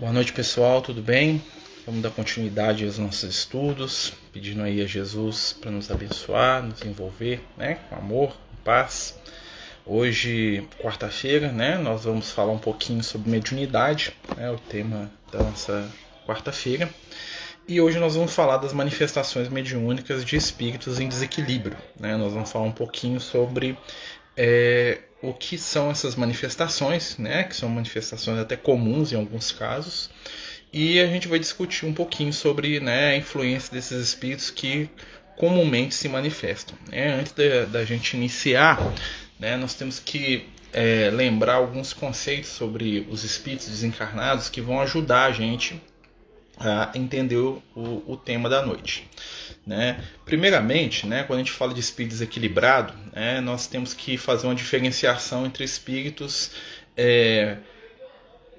Boa noite, pessoal, tudo bem? Vamos dar continuidade aos nossos estudos, pedindo aí a Jesus para nos abençoar, nos envolver, né, com amor, com paz. Hoje, quarta-feira, né, nós vamos falar um pouquinho sobre mediunidade, né, o tema da nossa quarta-feira. E hoje nós vamos falar das manifestações mediúnicas de espíritos em desequilíbrio, né? Nós vamos falar um pouquinho sobre é, o que são essas manifestações, né, que são manifestações até comuns em alguns casos, e a gente vai discutir um pouquinho sobre né, a influência desses espíritos que comumente se manifestam. Né? Antes da, da gente iniciar, né, nós temos que é, lembrar alguns conceitos sobre os espíritos desencarnados que vão ajudar a gente a entender o, o tema da noite. Né? Primeiramente, né, quando a gente fala de espírito desequilibrado, né, nós temos que fazer uma diferenciação entre espíritos é,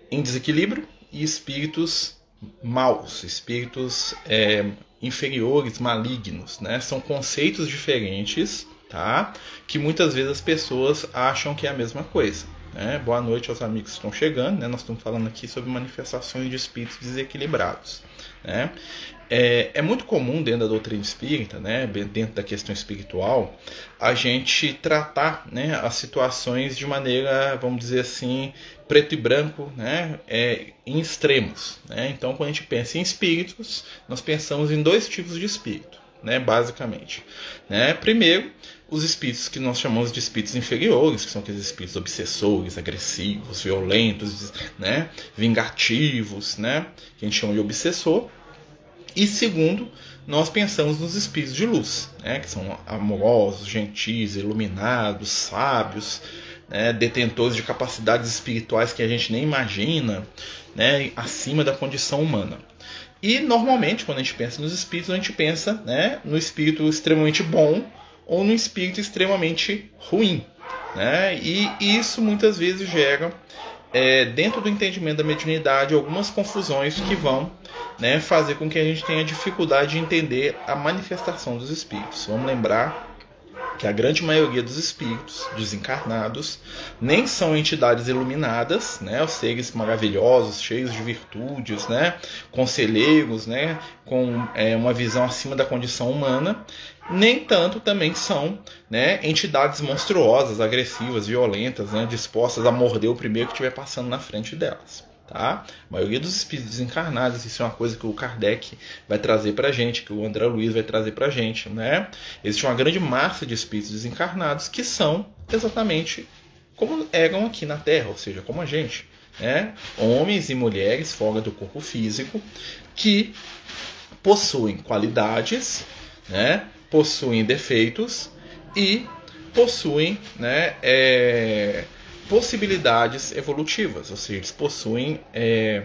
em desequilíbrio e espíritos maus, espíritos é, inferiores, malignos. Né? São conceitos diferentes tá? que muitas vezes as pessoas acham que é a mesma coisa. Né? Boa noite aos amigos que estão chegando. Né? Nós estamos falando aqui sobre manifestações de espíritos desequilibrados. Né? É, é, muito comum dentro da doutrina espírita, né, dentro da questão espiritual, a gente tratar né, as situações de maneira, vamos dizer assim, preto e branco, né, é, em extremos. Né? Então, quando a gente pensa em espíritos, nós pensamos em dois tipos de espírito, né, basicamente. Né? Primeiro, os espíritos que nós chamamos de espíritos inferiores, que são aqueles espíritos obsessores, agressivos, violentos, né, vingativos, né, que a gente chama de obsessor. E segundo, nós pensamos nos espíritos de luz, né, que são amorosos, gentis, iluminados, sábios, né, detentores de capacidades espirituais que a gente nem imagina, né, acima da condição humana. E normalmente, quando a gente pensa nos espíritos, a gente pensa né, no espírito extremamente bom ou no espírito extremamente ruim. Né? E isso muitas vezes gera é, dentro do entendimento da mediunidade, algumas confusões que vão né, fazer com que a gente tenha dificuldade de entender a manifestação dos espíritos. Vamos lembrar que a grande maioria dos espíritos desencarnados nem são entidades iluminadas, né, os seres maravilhosos, cheios de virtudes, né, conselheiros, né, com é, uma visão acima da condição humana, nem tanto também são né, entidades monstruosas, agressivas, violentas, né, dispostas a morder o primeiro que estiver passando na frente delas. Tá? A maioria dos espíritos desencarnados, isso é uma coisa que o Kardec vai trazer para a gente, que o André Luiz vai trazer para a gente. Né? Existe uma grande massa de espíritos desencarnados que são exatamente como eram aqui na Terra, ou seja, como a gente. Né? Homens e mulheres fora do corpo físico que possuem qualidades, né? possuem defeitos e possuem né, é, possibilidades evolutivas, ou seja, eles possuem, é,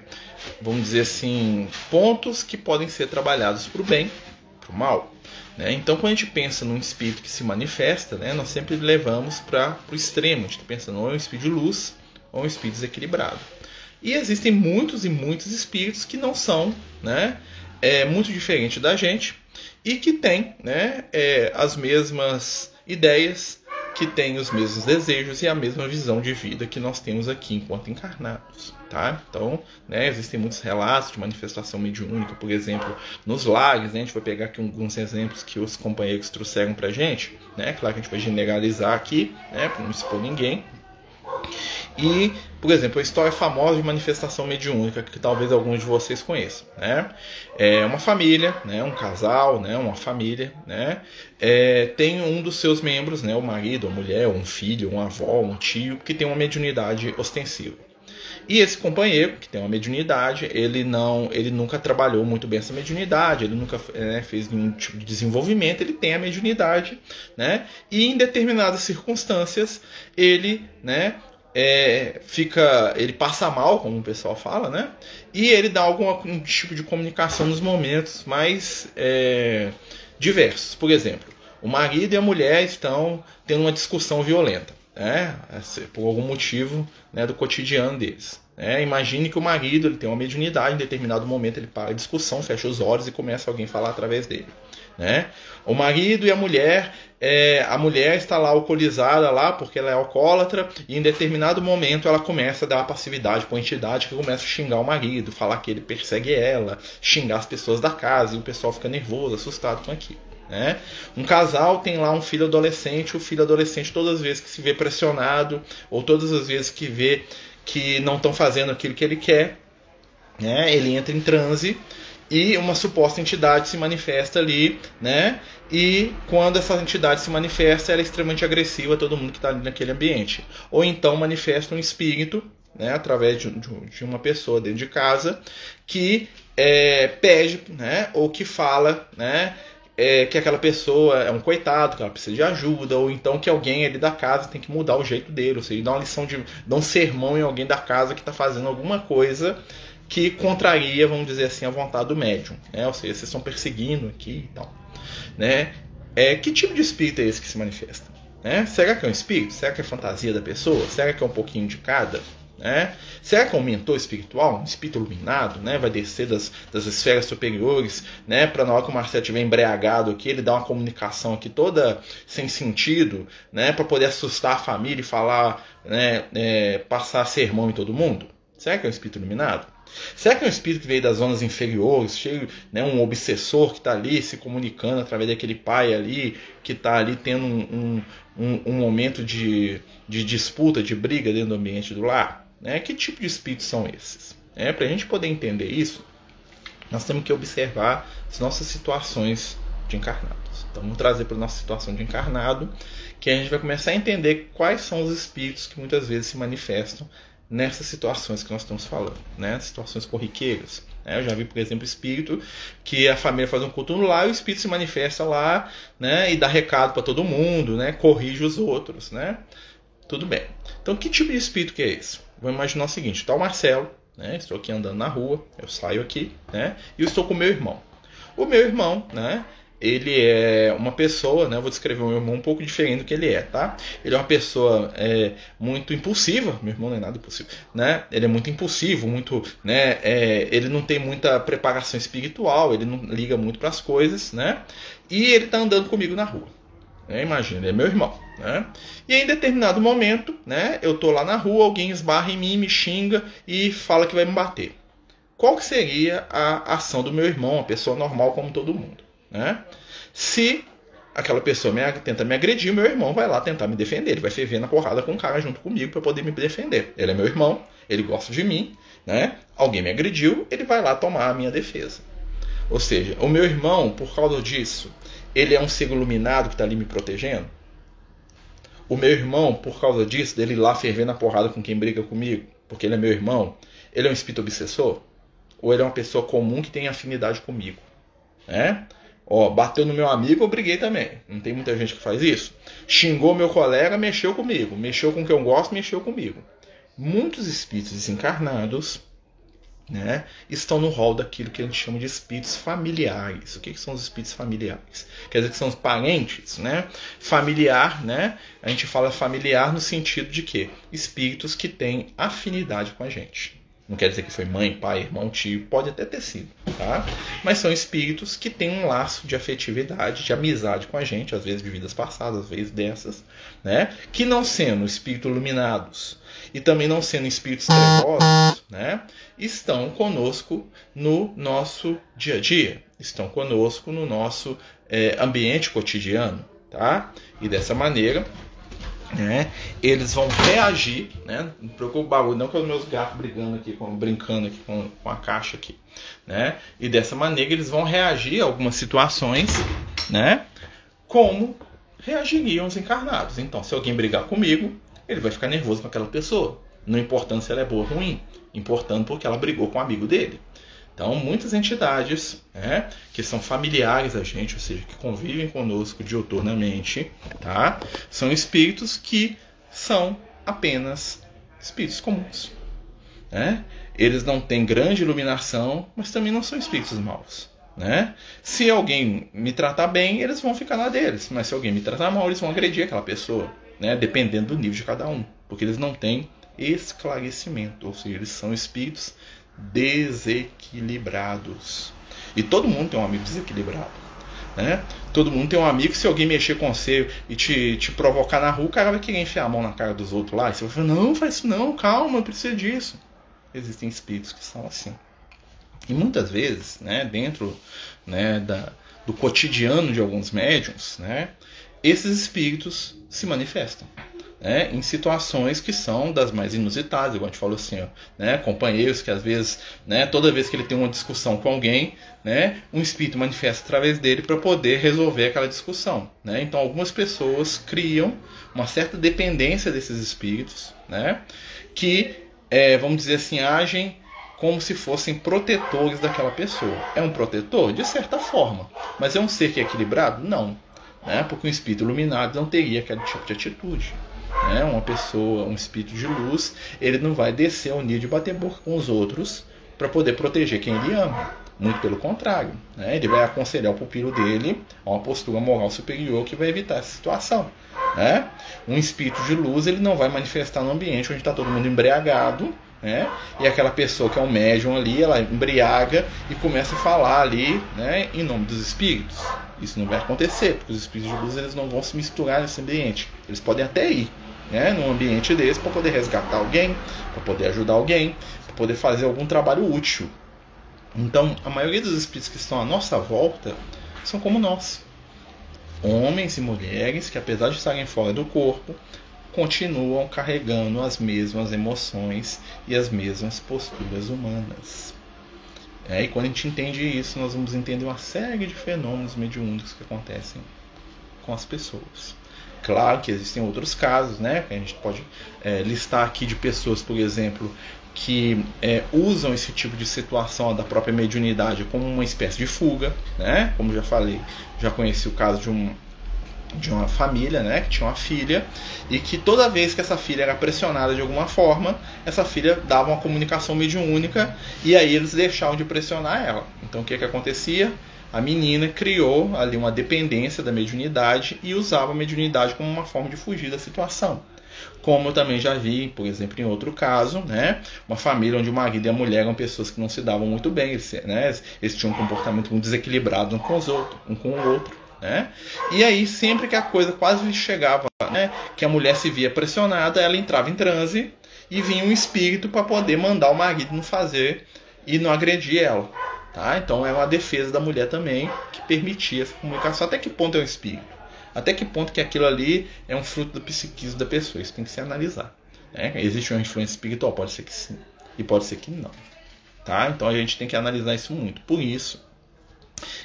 vamos dizer assim, pontos que podem ser trabalhados para o bem, para o mal. Né? Então, quando a gente pensa num espírito que se manifesta, né, nós sempre levamos para o extremo, a gente está pensando ou em um espírito de luz ou um espírito desequilibrado. E existem muitos e muitos espíritos que não são né, é, muito diferentes da gente, e que tem né, é, as mesmas ideias, que tem os mesmos desejos e a mesma visão de vida que nós temos aqui enquanto encarnados. Tá? Então, né, existem muitos relatos de manifestação mediúnica, por exemplo, nos lares. Né, a gente vai pegar aqui alguns exemplos que os companheiros trouxeram para gente. Né, claro que a gente vai generalizar aqui, né, para não expor ninguém. E, por exemplo, a história famosa de manifestação mediúnica, que talvez alguns de vocês conheçam. Né? É uma família, né? um casal, né? uma família, né? É, tem um dos seus membros, né? o marido, a mulher, um filho, um avó, um tio, que tem uma mediunidade ostensiva. E esse companheiro, que tem uma mediunidade, ele não, ele nunca trabalhou muito bem essa mediunidade, ele nunca né, fez nenhum tipo de desenvolvimento, ele tem a mediunidade, né? E em determinadas circunstâncias, ele, né, é, fica, ele passa mal, como o pessoal fala, né? E ele dá algum tipo de comunicação nos momentos mais é, diversos. Por exemplo, o marido e a mulher estão tendo uma discussão violenta, né? Por algum motivo né, do cotidiano deles. Né? Imagine que o marido ele tem uma mediunidade, em determinado momento ele para a discussão, fecha os olhos e começa alguém a falar através dele. né? O marido e a mulher, é, a mulher está lá alcoolizada lá porque ela é alcoólatra e em determinado momento ela começa a dar passividade para a entidade que começa a xingar o marido, falar que ele persegue ela, xingar as pessoas da casa e o pessoal fica nervoso, assustado com aquilo. Né? Um casal tem lá um filho adolescente, o filho adolescente todas as vezes que se vê pressionado ou todas as vezes que vê que não estão fazendo aquilo que ele quer, né? ele entra em transe e uma suposta entidade se manifesta ali, né? E quando essa entidade se manifesta, ela é extremamente agressiva a todo mundo que está ali naquele ambiente. Ou então manifesta um espírito, né? Através de, de uma pessoa dentro de casa que é, pede, né? Ou que fala, né? É, que aquela pessoa é um coitado, que ela precisa de ajuda, ou então que alguém ali da casa tem que mudar o jeito dele, ou seja, dá uma lição de. dá um sermão em alguém da casa que está fazendo alguma coisa que contraria, vamos dizer assim, a vontade do médium. Né? Ou seja, vocês estão perseguindo aqui e tal. Né? É, que tipo de espírito é esse que se manifesta? Né? Será que é um espírito? Será que é fantasia da pessoa? Será que é um pouquinho de cada? Né? Será que é um mentor espiritual, um espírito iluminado, né? vai descer das, das esferas superiores, né? para na hora que o Marcelo estiver embriagado aqui, ele dar uma comunicação aqui toda sem sentido, né? para poder assustar a família e falar, né? É, passar sermão em todo mundo? Será que é um espírito iluminado? Será que é um espírito que veio das zonas inferiores, cheio, né, um obsessor que está ali se comunicando através daquele pai ali, que está ali tendo um, um, um, momento de, de disputa, de briga dentro do ambiente do lar? Né? Que tipo de espíritos são esses? É, Para a gente poder entender isso, nós temos que observar as nossas situações de encarnados. Então vamos trazer para a nossa situação de encarnado, que a gente vai começar a entender quais são os espíritos que muitas vezes se manifestam nessas situações que nós estamos falando, né? Situações corriqueiras. Né? Eu já vi, por exemplo, espírito que a família faz um culto no lar e o espírito se manifesta lá, né? E dá recado para todo mundo, né? Corrige os outros, né? Tudo bem. Então, que tipo de espírito que é esse? Vamos imaginar o seguinte: está o Marcelo, né? Estou aqui andando na rua, eu saio aqui, né? E eu estou com o meu irmão. O meu irmão, né? ele é uma pessoa, né? Eu vou descrever o meu irmão um pouco diferente do que ele é, tá? Ele é uma pessoa é, muito impulsiva. Meu irmão não é nada impulsivo, né? Ele é muito impulsivo, muito, né? É, ele não tem muita preparação espiritual, ele não liga muito para as coisas, né? E ele tá andando comigo na rua. Né? Imagina, é meu irmão, né? E em determinado momento, né? Eu tô lá na rua, alguém esbarra em mim, me xinga e fala que vai me bater. Qual que seria a ação do meu irmão, uma pessoa normal como todo mundo? Né? Se aquela pessoa me, tenta me agredir, meu irmão vai lá tentar me defender. Ele vai ferver na porrada com o cara junto comigo para poder me defender. Ele é meu irmão, ele gosta de mim, né? Alguém me agrediu, ele vai lá tomar a minha defesa. Ou seja, o meu irmão, por causa disso, ele é um ser iluminado que está ali me protegendo? O meu irmão, por causa disso, dele lá ferver na porrada com quem briga comigo, porque ele é meu irmão, ele é um espírito obsessor? Ou ele é uma pessoa comum que tem afinidade comigo? Né? Ó, bateu no meu amigo, eu briguei também. Não tem muita gente que faz isso. Xingou meu colega, mexeu comigo. Mexeu com o que eu gosto, mexeu comigo. Muitos espíritos desencarnados né, estão no rol daquilo que a gente chama de espíritos familiares. O que, que são os espíritos familiares? Quer dizer que são os parentes, né? Familiar, né? A gente fala familiar no sentido de que espíritos que têm afinidade com a gente. Não quer dizer que foi mãe, pai, irmão, tio, pode até ter sido, tá? Mas são espíritos que têm um laço de afetividade, de amizade com a gente, às vezes de vidas passadas, às vezes dessas, né? Que não sendo espíritos iluminados e também não sendo espíritos trevosos, né? Estão conosco no nosso dia a dia, estão conosco no nosso é, ambiente cotidiano, tá? E dessa maneira né? Eles vão reagir, né? Não preocupa o barulho, não com os meus gatos brigando aqui, com, brincando aqui com, com a caixa aqui, né? E dessa maneira eles vão reagir a algumas situações, né? Como reagiriam os encarnados. Então, se alguém brigar comigo, ele vai ficar nervoso com aquela pessoa. Não importando se ela é boa ou ruim, importando porque ela brigou com um amigo dele. Então, muitas entidades né, que são familiares a gente, ou seja, que convivem conosco diuturnamente, tá? são espíritos que são apenas espíritos comuns. Né? Eles não têm grande iluminação, mas também não são espíritos maus. Né? Se alguém me tratar bem, eles vão ficar na deles, mas se alguém me tratar mal, eles vão agredir aquela pessoa, né? dependendo do nível de cada um, porque eles não têm esclarecimento, ou seja, eles são espíritos desequilibrados. E todo mundo tem um amigo desequilibrado. Né? Todo mundo tem um amigo se alguém mexer com você e te, te provocar na rua, o cara vai querer enfiar a mão na cara dos outros lá. E você vai falar, não, faz isso não, calma, eu preciso disso. Existem espíritos que são assim. E muitas vezes, né, dentro né, da, do cotidiano de alguns médiums, né, esses espíritos se manifestam. Né, em situações que são das mais inusitadas, igual a gente falou assim, ó, né, companheiros que às vezes, né, toda vez que ele tem uma discussão com alguém, né, um espírito manifesta através dele para poder resolver aquela discussão. Né? Então, algumas pessoas criam uma certa dependência desses espíritos, né, que, é, vamos dizer assim, agem como se fossem protetores daquela pessoa. É um protetor? De certa forma. Mas é um ser que é equilibrado? Não. Né? Porque um espírito iluminado não teria aquele tipo de atitude. Né? Uma pessoa, um espírito de luz, ele não vai descer ao nível de bater boca com os outros para poder proteger quem ele ama. Muito pelo contrário. Né? Ele vai aconselhar o pupilo dele a uma postura moral superior que vai evitar essa situação. Né? Um espírito de luz ele não vai manifestar no ambiente onde está todo mundo embriagado né? E aquela pessoa que é um médium ali, ela embriaga e começa a falar ali, né, em nome dos espíritos. Isso não vai acontecer, porque os espíritos de luz eles não vão se misturar nesse ambiente. Eles podem até ir, né, num ambiente desse para poder resgatar alguém, para poder ajudar alguém, para poder fazer algum trabalho útil. Então, a maioria dos espíritos que estão à nossa volta são como nós. Homens e mulheres que, apesar de estarem fora do corpo, continuam carregando as mesmas emoções e as mesmas posturas humanas. É, e quando a gente entende isso, nós vamos entender uma série de fenômenos mediúnicos que acontecem com as pessoas. Claro que existem outros casos, né? Que a gente pode é, listar aqui de pessoas, por exemplo, que é, usam esse tipo de situação da própria mediunidade como uma espécie de fuga, né? Como já falei, já conheci o caso de um de uma família, né, que tinha uma filha, e que toda vez que essa filha era pressionada de alguma forma, essa filha dava uma comunicação mediúnica e aí eles deixavam de pressionar ela. Então o que que acontecia? A menina criou ali uma dependência da mediunidade e usava a mediunidade como uma forma de fugir da situação. Como eu também já vi, por exemplo, em outro caso, né? Uma família onde o marido e a mulher eram pessoas que não se davam muito bem, eles, né? eles tinham um comportamento muito desequilibrado um com os outros, um com o outro. Né? E aí, sempre que a coisa quase chegava, né, que a mulher se via pressionada, ela entrava em transe e vinha um espírito para poder mandar o marido não fazer e não agredir ela. Tá? Então é uma defesa da mulher também que permitia essa comunicação. Até que ponto é um espírito? Até que ponto que aquilo ali é um fruto do psiquismo da pessoa? Isso tem que se analisar. Né? Existe uma influência espiritual? Pode ser que sim. E pode ser que não. Tá? Então a gente tem que analisar isso muito. Por isso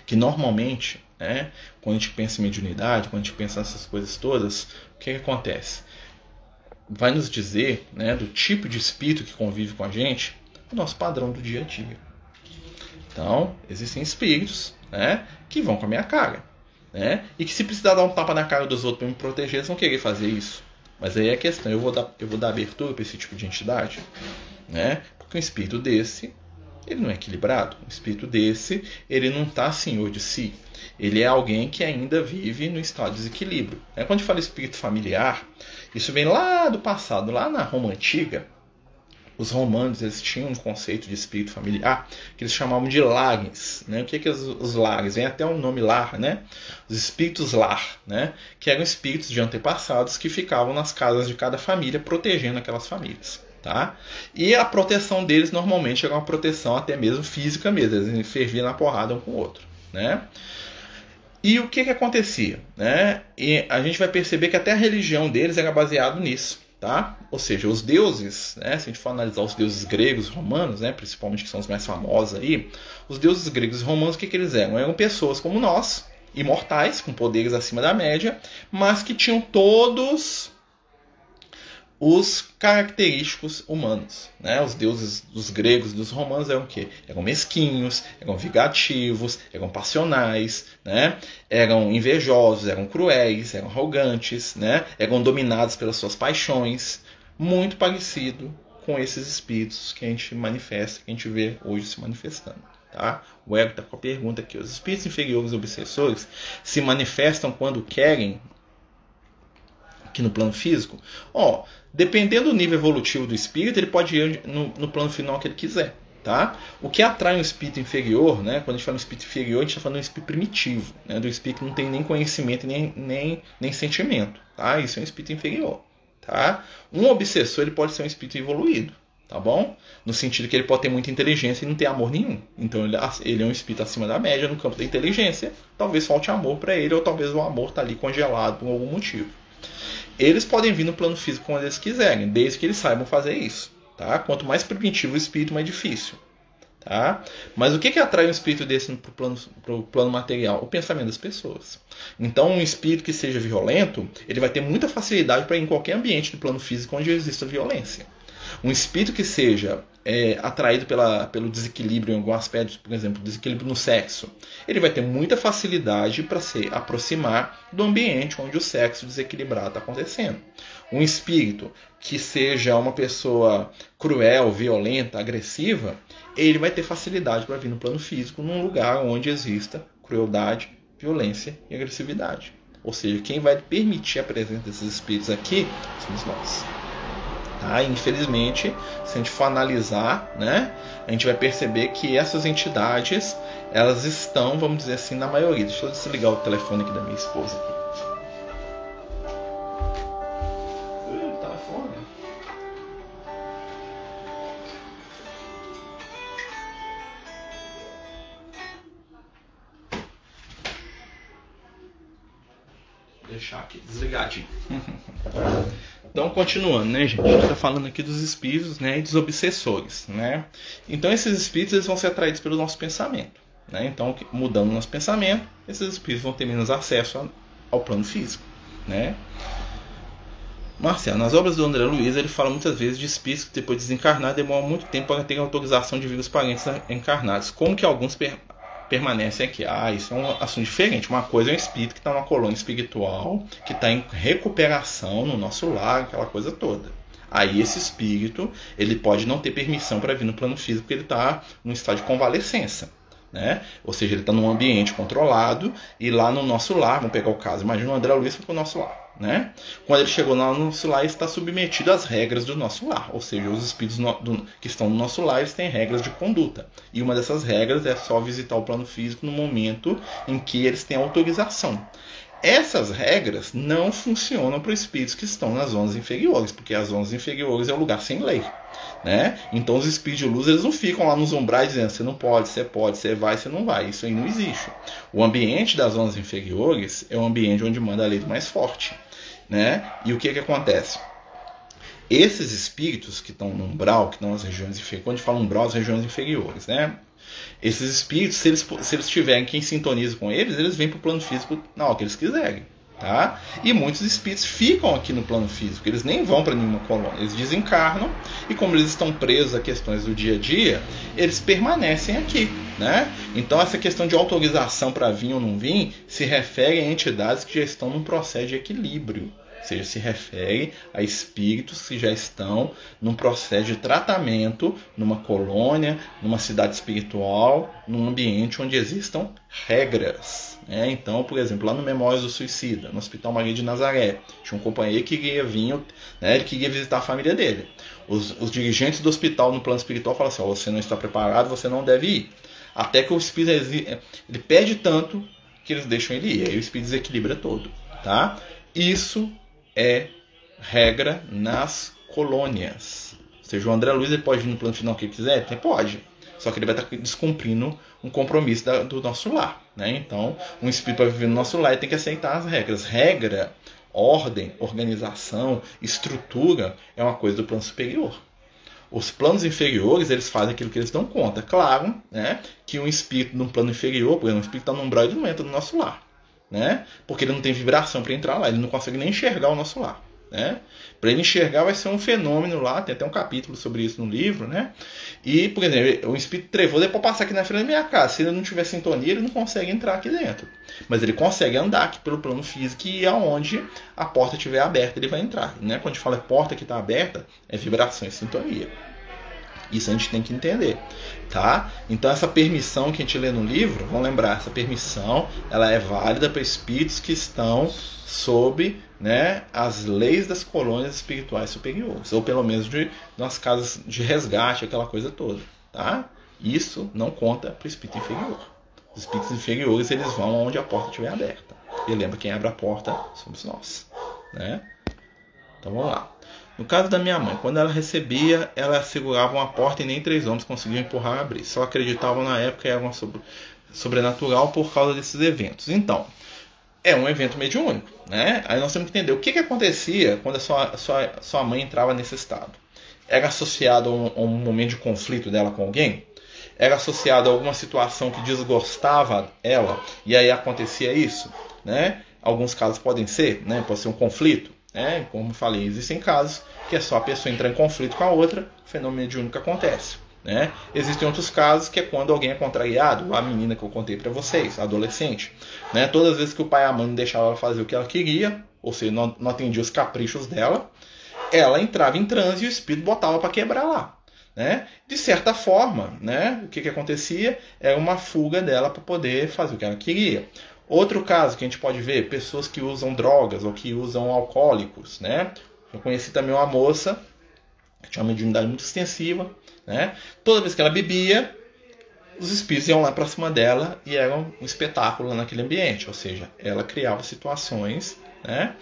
que normalmente né? Quando a gente pensa em mediunidade, quando a gente pensa nessas coisas todas, o que, que acontece? Vai nos dizer né, do tipo de espírito que convive com a gente, o nosso padrão do dia a dia. Então, existem espíritos né, que vão com a minha cara. Né? E que se precisar dar um tapa na cara dos outros para me proteger, eles vão querer fazer isso. Mas aí é a questão, eu vou dar, eu vou dar abertura para esse tipo de entidade? Né? Porque um espírito desse, ele não é equilibrado. Um espírito desse, ele não está senhor de si ele é alguém que ainda vive no estado de desequilíbrio. É, quando a gente fala espírito familiar, isso vem lá do passado, lá na Roma Antiga. Os romanos eles tinham um conceito de espírito familiar que eles chamavam de lares. Né? O que, é que os, os lares? Vem até o nome lar, né? Os espíritos lar, né? que eram espíritos de antepassados que ficavam nas casas de cada família protegendo aquelas famílias. Tá? E a proteção deles normalmente era uma proteção até mesmo física mesmo, eles ferviam na porrada um com o outro. Né? E o que, que acontecia? Né? E a gente vai perceber que até a religião deles era baseada nisso. Tá? Ou seja, os deuses, né? se a gente for analisar os deuses gregos romanos, né? principalmente que são os mais famosos aí, os deuses gregos e romanos, o que, que eles eram? Eram pessoas como nós, imortais, com poderes acima da média, mas que tinham todos os característicos humanos. Né? Os deuses dos gregos e dos romanos eram o quê? Eram mesquinhos, eram vingativos, eram passionais, né? eram invejosos, eram cruéis, eram arrogantes, né? eram dominados pelas suas paixões. Muito parecido com esses espíritos que a gente manifesta, que a gente vê hoje se manifestando. Tá? O ego está com a pergunta aqui. Os espíritos inferiores obsessores se manifestam quando querem aqui no plano físico? Ó, dependendo do nível evolutivo do espírito, ele pode ir no, no plano final que ele quiser. Tá? O que atrai um espírito inferior, né? quando a gente fala um espírito inferior, a gente está falando de um espírito primitivo, né? do espírito que não tem nem conhecimento nem, nem, nem sentimento. Tá? Isso é um espírito inferior. Tá? Um obsessor ele pode ser um espírito evoluído, tá bom? No sentido que ele pode ter muita inteligência e não ter amor nenhum. Então ele, ele é um espírito acima da média no campo da inteligência. Talvez falte amor para ele, ou talvez o amor está ali congelado por algum motivo. Eles podem vir no plano físico quando eles quiserem, desde que eles saibam fazer isso. Tá? Quanto mais primitivo o espírito, mais difícil. Tá? Mas o que, que atrai um espírito desse para o plano, plano material? O pensamento das pessoas. Então, um espírito que seja violento, ele vai ter muita facilidade para ir em qualquer ambiente do plano físico onde exista violência. Um espírito que seja é, atraído pela, pelo desequilíbrio em algum aspecto, por exemplo, desequilíbrio no sexo, ele vai ter muita facilidade para se aproximar do ambiente onde o sexo desequilibrado está acontecendo. Um espírito que seja uma pessoa cruel, violenta, agressiva, ele vai ter facilidade para vir no plano físico num lugar onde exista crueldade, violência e agressividade. Ou seja, quem vai permitir a presença desses espíritos aqui somos nós. Tá? Infelizmente, se a gente for analisar, né, a gente vai perceber que essas entidades elas estão, vamos dizer assim, na maioria. Deixa eu desligar o telefone aqui da minha esposa. Deixar aqui desligadinho. Então, continuando, né, gente? A gente está falando aqui dos espíritos né, e dos obsessores, né? Então, esses espíritos eles vão ser atraídos pelo nosso pensamento, né? Então, mudando o nosso pensamento, esses espíritos vão ter menos acesso ao plano físico, né? Marcelo, nas obras do André Luiz, ele fala muitas vezes de espíritos que depois de desencarnar demoram muito tempo para ter autorização de vir os parentes encarnados. Como que alguns permanecem aqui. Ah, isso é um assunto diferente. Uma coisa é um espírito que está numa colônia espiritual, que está em recuperação no nosso lar, aquela coisa toda. Aí esse espírito ele pode não ter permissão para vir no plano físico, porque ele está num estado de convalescença. Né? Ou seja, ele está num ambiente controlado e lá no nosso lar, vamos pegar o caso, imagina o André Luiz para o nosso lar. Né? Quando ele chegou no nosso lar, está submetido às regras do nosso lar, ou seja, os espíritos no, do, que estão no nosso lar eles têm regras de conduta. E uma dessas regras é só visitar o plano físico no momento em que eles têm autorização. Essas regras não funcionam para espíritos que estão nas zonas inferiores, porque as zonas inferiores é o lugar sem lei. Né? Então os espíritos de luz eles não ficam lá nos umbrais dizendo você não pode, você pode, você vai, você não vai. Isso aí não existe. O ambiente das zonas inferiores é o ambiente onde manda a lei do mais forte. Né? E o que, que acontece? Esses espíritos que estão no umbral, que estão nas regiões inferiores, quando a gente fala umbral, as regiões inferiores, né? Esses espíritos, se eles, se eles tiverem quem sintoniza com eles, eles vêm para o plano físico na hora que eles quiserem. Tá? E muitos espíritos ficam aqui no plano físico, eles nem vão para nenhuma colônia, eles desencarnam e como eles estão presos a questões do dia a dia, eles permanecem aqui, né? Então essa questão de autorização para vir ou não vir se refere a entidades que já estão num processo de equilíbrio, ou seja, se refere a espíritos que já estão num processo de tratamento numa colônia, numa cidade espiritual, num ambiente onde existam regras. Né? Então, por exemplo, lá no Memórias do Suicida, no Hospital Maria de Nazaré, tinha um companheiro que queria vir, né, ele queria visitar a família dele. Os, os dirigentes do hospital no plano espiritual falam assim: oh, você não está preparado, você não deve ir. Até que o espírito ele pede tanto que eles deixam ele ir. Aí o espírito desequilibra todo. Tá? Isso é regra nas colônias. Ou seja, o André Luiz ele pode vir no plano final que ele quiser? Ele pode. Só que ele vai estar descumprindo um compromisso da, do nosso lar. Né? Então, um espírito para viver no nosso lar tem que aceitar as regras. Regra, ordem, organização, estrutura é uma coisa do plano superior. Os planos inferiores, eles fazem aquilo que eles dão conta. Claro né, que um espírito num plano inferior, por exemplo, um espírito está num umbral, ele não entra no nosso lar né? Porque ele não tem vibração para entrar lá, ele não consegue nem enxergar o nosso lar. Né? Para ele enxergar vai ser um fenômeno lá, tem até um capítulo sobre isso no livro, né? E, por exemplo, o espírito trevoso é para passar aqui na frente da minha casa. Se ele não tiver sintonia, ele não consegue entrar aqui dentro. Mas ele consegue andar aqui pelo plano físico e aonde a porta estiver aberta, ele vai entrar. Né? Quando a gente fala porta que está aberta, é vibração e sintonia. Isso a gente tem que entender, tá? Então essa permissão que a gente lê no livro, vamos lembrar, essa permissão, ela é válida para espíritos que estão sob, né, as leis das colônias espirituais superiores, ou pelo menos de nas casas de resgate, aquela coisa toda, tá? Isso não conta para o espírito inferior. Os espíritos inferiores eles vão onde a porta estiver aberta. E lembra, quem abre a porta somos nós. Né? Então vamos lá. No caso da minha mãe, quando ela recebia, ela segurava uma porta e nem três homens conseguiam empurrar e abrir. Só acreditavam na época que era uma sobre, sobrenatural por causa desses eventos. Então, é um evento mediúnico. Né? Aí nós temos que entender o que, que acontecia quando a sua, sua, sua mãe entrava nesse estado. Era associado a um, a um momento de conflito dela com alguém? Era associado a alguma situação que desgostava ela e aí acontecia isso? Né? Alguns casos podem ser, né? pode ser um conflito. Né? Como falei, existem casos que é só a pessoa entrar em conflito com a outra, o fenômeno mediúnico acontece. Né? Existem outros casos que é quando alguém é contrariado, a menina que eu contei para vocês, a adolescente. Né? Todas as vezes que o pai e a mãe deixavam ela fazer o que ela queria, ou seja, não, não atendia os caprichos dela, ela entrava em transe e o espírito botava para quebrar lá. Né? De certa forma, né? o que, que acontecia era uma fuga dela para poder fazer o que ela queria. Outro caso que a gente pode ver, pessoas que usam drogas ou que usam alcoólicos. Né? Eu conheci também uma moça que tinha uma mediunidade muito extensiva. Né? Toda vez que ela bebia, os espíritos iam lá para cima dela e era um espetáculo naquele ambiente. Ou seja, ela criava situações né,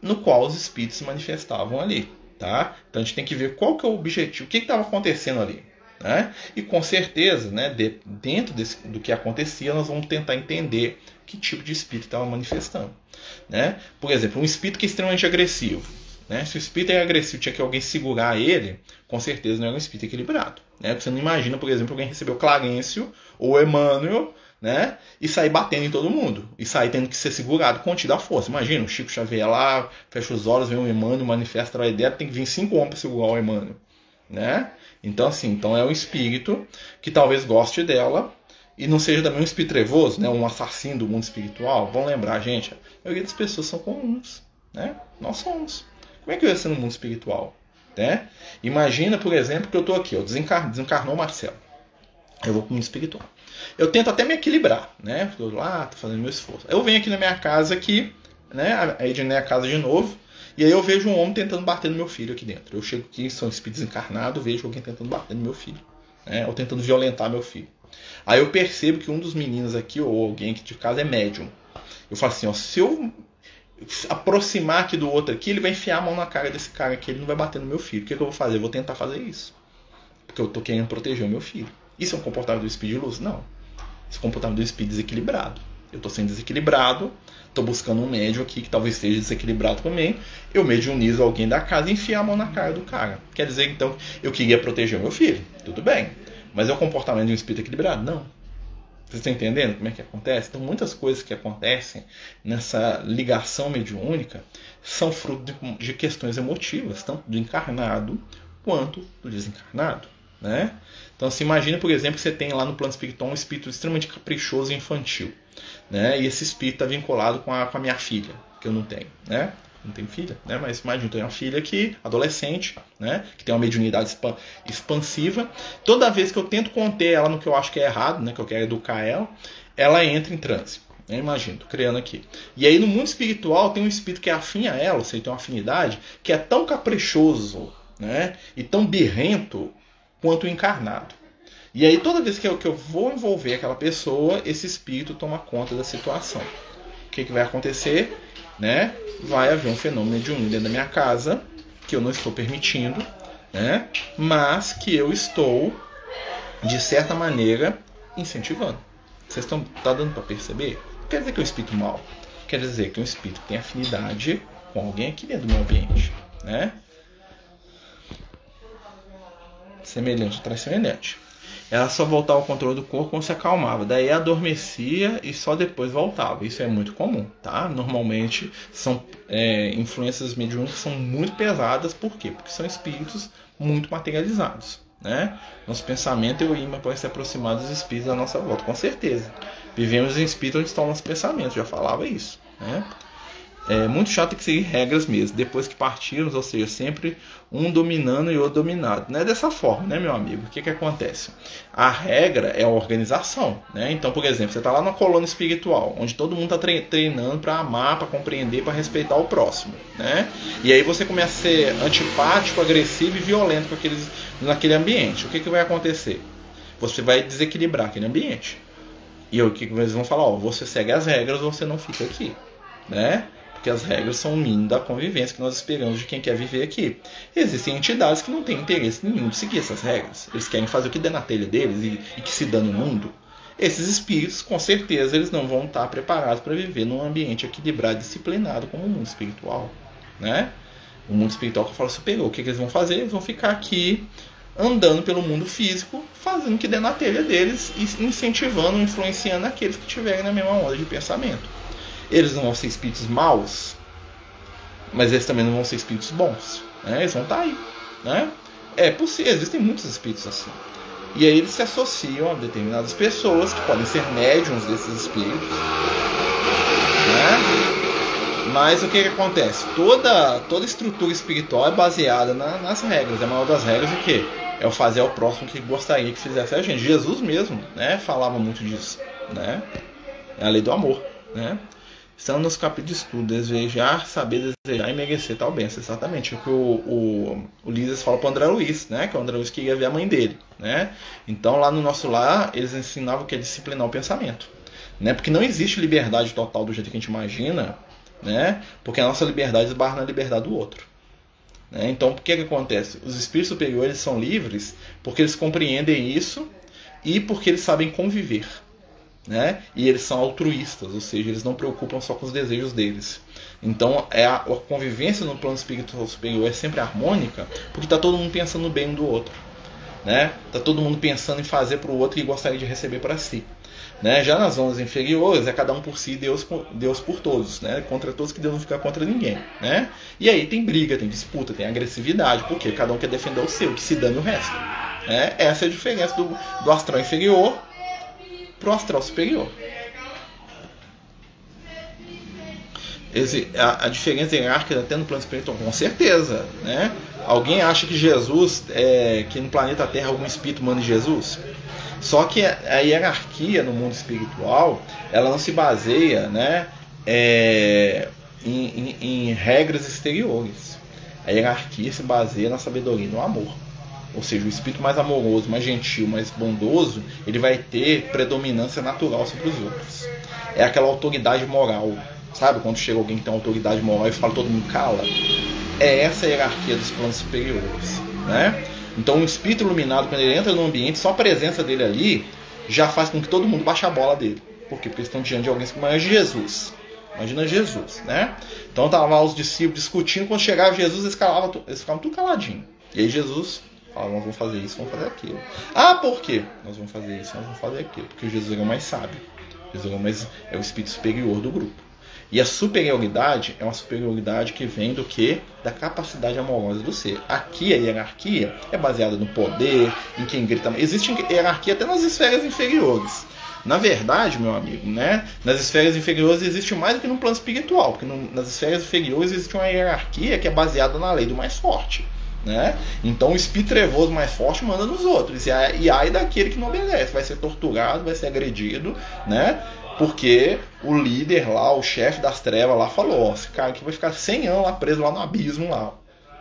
no qual os espíritos se manifestavam ali. Tá? Então a gente tem que ver qual que é o objetivo, o que estava acontecendo ali. Né? E com certeza, né, de, dentro desse, do que acontecia, nós vamos tentar entender que tipo de espírito estava manifestando. Né? Por exemplo, um espírito que é extremamente agressivo. Né? Se o espírito é agressivo tinha que alguém segurar ele, com certeza não é um espírito equilibrado. Né? Você não imagina, por exemplo, alguém receber o Clarencio ou o Emmanuel né? E sair batendo em todo mundo. E sair tendo que ser segurado, contido à força. Imagina, o Chico Xavier lá, fecha os olhos, vem o Emmanuel, manifesta a ideia, tem que vir cinco homens para segurar o Emmanuel. Né? Então, assim, então é um espírito que talvez goste dela e não seja também um espírito trevoso, né? um assassino do mundo espiritual. Vamos lembrar, gente, a maioria das pessoas são comuns. Né? Nós somos. Como é que eu ia ser no mundo espiritual? Né? Imagina, por exemplo, que eu estou aqui, eu desencar, desencarnou o Marcelo. Eu vou para o mundo espiritual. Eu tento até me equilibrar, né? Estou lá, tô fazendo meu esforço. Eu venho aqui na minha casa aqui, né? A Ednei a casa de novo. E aí eu vejo um homem tentando bater no meu filho aqui dentro. Eu chego aqui, são espíritos encarnados, vejo alguém tentando bater no meu filho. Né? Ou tentando violentar meu filho. Aí eu percebo que um dos meninos aqui, ou alguém aqui de casa, é médium. Eu falo assim, ó, se eu aproximar aqui do outro aqui, ele vai enfiar a mão na cara desse cara aqui, ele não vai bater no meu filho. O que, que eu vou fazer? Eu vou tentar fazer isso. Porque eu tô querendo proteger o meu filho. Isso é um comportamento do espírito de luz? Não. Esse comportamento do espírito desequilibrado. Eu estou sendo desequilibrado, estou buscando um médium aqui que talvez esteja desequilibrado também. Eu mediunizo alguém da casa e enfio a mão na cara do cara. Quer dizer, então, eu queria proteger o meu filho. Tudo bem. Mas é o comportamento de um espírito equilibrado? Não. Vocês estão entendendo como é que acontece? Então, muitas coisas que acontecem nessa ligação mediúnica são fruto de, de questões emotivas, tanto do encarnado quanto do desencarnado. Né? Então, se imagina, por exemplo, que você tem lá no plano espiritual um espírito extremamente caprichoso e infantil. Né? E esse espírito está vinculado com a, com a minha filha, que eu não tenho. Né? Não tenho filha, né? mas imagina, eu tenho uma filha que, adolescente, né? que tem uma mediunidade expansiva. Toda vez que eu tento conter ela no que eu acho que é errado, né? que eu quero educar ela, ela entra em transe. Né? Imagina, tô criando aqui. E aí no mundo espiritual tem um espírito que é afim a ela, ou seja, tem uma afinidade, que é tão caprichoso né? e tão birrento quanto o encarnado. E aí, toda vez que eu, que eu vou envolver aquela pessoa, esse espírito toma conta da situação. O que, que vai acontecer? Né? Vai haver um fenômeno de um dentro da minha casa que eu não estou permitindo, né? mas que eu estou, de certa maneira, incentivando. Vocês estão tá dando para perceber? Não quer dizer que é um espírito mau. Quer dizer que é um espírito que tem afinidade com alguém aqui dentro do meu ambiente. Né? semelhante traz semelhante. Ela só voltava ao controle do corpo quando se acalmava. Daí adormecia e só depois voltava. Isso é muito comum, tá? Normalmente são é, influências mediúnicas são muito pesadas. Por quê? Porque são espíritos muito materializados. Né? Nosso pensamento e o imã podem se aproximar dos espíritos da nossa volta, com certeza. Vivemos em espírito onde estão nossos pensamentos, já falava isso. Né? É muito chato que seguir regras mesmo, depois que partirmos, ou seja, sempre um dominando e outro dominado. Não é dessa forma, né, meu amigo? O que, que acontece? A regra é a organização, né? Então, por exemplo, você está lá na colônia espiritual, onde todo mundo está treinando para amar, para compreender, para respeitar o próximo, né? E aí você começa a ser antipático, agressivo e violento com aqueles, naquele ambiente. O que, que vai acontecer? você vai desequilibrar aquele ambiente. E o que eles vão falar? Ó, você segue as regras, você não fica aqui, né? Porque as regras são o mínimo da convivência que nós esperamos de quem quer viver aqui. Existem entidades que não têm interesse nenhum de seguir essas regras. Eles querem fazer o que der na telha deles e, e que se dá no mundo. Esses espíritos, com certeza, eles não vão estar preparados para viver num ambiente equilibrado, disciplinado como o mundo espiritual, né? O mundo espiritual que eu falo superior. O que, que eles vão fazer? Eles vão ficar aqui andando pelo mundo físico, fazendo o que der na telha deles e incentivando, influenciando aqueles que estiverem na mesma onda de pensamento. Eles não vão ser espíritos maus, mas eles também não vão ser espíritos bons. Né? Eles vão estar tá aí. Né? É possível, existem muitos espíritos assim. E aí eles se associam a determinadas pessoas que podem ser médiums desses espíritos. Né? Mas o que, que acontece? Toda, toda estrutura espiritual é baseada na, nas regras. A maior das regras é o quê? É o fazer ao próximo que gostaria que fizesse a gente. Jesus mesmo né, falava muito disso. Né? É a lei do amor. Né? Estão nos capítulos de estudo, desejar, saber desejar e merecer tal bênção. Exatamente o que o, o, o Lises fala para o André Luiz, né? Que o André Luiz queria ver a mãe dele, né? Então lá no nosso lar, eles ensinavam que é disciplinar o pensamento, né? Porque não existe liberdade total do jeito que a gente imagina, né? Porque a nossa liberdade esbarra na liberdade do outro. Né? Então, o que, que acontece? Os espíritos superiores são livres porque eles compreendem isso e porque eles sabem conviver né? E eles são altruístas, ou seja, eles não preocupam só com os desejos deles. Então, é a, a convivência no plano espiritual superior é sempre harmônica, porque está todo mundo pensando bem do outro, né? Tá todo mundo pensando em fazer para o outro e gostaria de receber para si. Né? Já nas zonas inferiores é cada um por si, Deus por, Deus por todos, né? Contra todos que Deus não fica contra ninguém, né? E aí tem briga, tem disputa, tem agressividade, porque cada um quer defender o seu, que se dane o resto. Né? Essa é a diferença do, do astral inferior para o astral superior. Esse, a, a, diferença hierárquica até no plano espiritual, com certeza. Né? Alguém acha que Jesus, é, que no planeta Terra algum espírito manda Jesus? Só que a, hierarquia no mundo espiritual, ela não se baseia né, é, em, em, em regras exteriores. A hierarquia se baseia na sabedoria e no amor. Ou seja, o espírito mais amoroso, mais gentil, mais bondoso, ele vai ter predominância natural sobre os outros. É aquela autoridade moral. Sabe quando chega alguém que tem autoridade moral e fala todo mundo cala? É essa a hierarquia dos planos superiores. Né? Então, o espírito iluminado, quando ele entra no ambiente, só a presença dele ali já faz com que todo mundo baixe a bola dele. Por quê? Porque eles estão diante de alguém como é Jesus. Imagina Jesus, né? Então estavam lá os discípulos discutindo, quando chegava Jesus, eles, calavam, eles ficavam tudo caladinho. E aí Jesus Fala, nós vamos fazer isso, vamos fazer aquilo. Ah, por quê? Nós vamos fazer isso, nós vamos fazer aquilo. Porque Jesus é o mais sábio. Jesus é o, mais, é o espírito superior do grupo. E a superioridade é uma superioridade que vem do que? Da capacidade amorosa do ser. Aqui a hierarquia é baseada no poder, em quem grita. Existe hierarquia até nas esferas inferiores. Na verdade, meu amigo, né, nas esferas inferiores existe mais do que no plano espiritual, porque no, nas esferas inferiores existe uma hierarquia que é baseada na lei do mais forte. Né? Então o espírito trevoso mais forte manda nos outros. E aí, e daquele que não obedece, vai ser torturado, vai ser agredido, né? Porque o líder lá, o chefe das trevas lá falou, ó, esse cara aqui vai ficar 100 anos lá preso lá no abismo lá,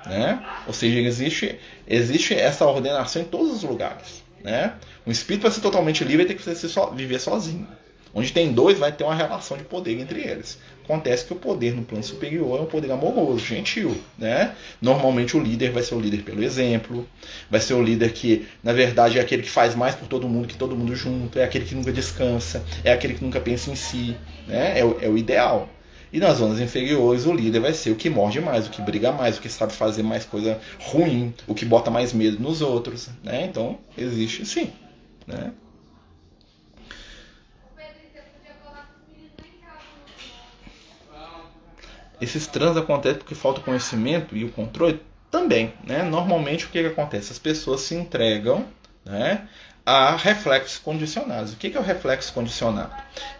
né? Ou seja, existe existe essa ordenação em todos os lugares, né? Um espírito para ser totalmente livre tem que ser só, viver sozinho. Onde tem dois, vai ter uma relação de poder entre eles. Acontece que o poder no plano superior é um poder amoroso, gentil, né? Normalmente o líder vai ser o líder pelo exemplo, vai ser o líder que, na verdade, é aquele que faz mais por todo mundo que todo mundo junto, é aquele que nunca descansa, é aquele que nunca pensa em si, né? É o, é o ideal. E nas zonas inferiores, o líder vai ser o que morde mais, o que briga mais, o que sabe fazer mais coisa ruim, o que bota mais medo nos outros, né? Então, existe sim, né? Esses trans acontecem porque falta conhecimento e o controle também. Né? Normalmente o que, que acontece? As pessoas se entregam né, a reflexos condicionados. O que, que é o reflexo condicionado?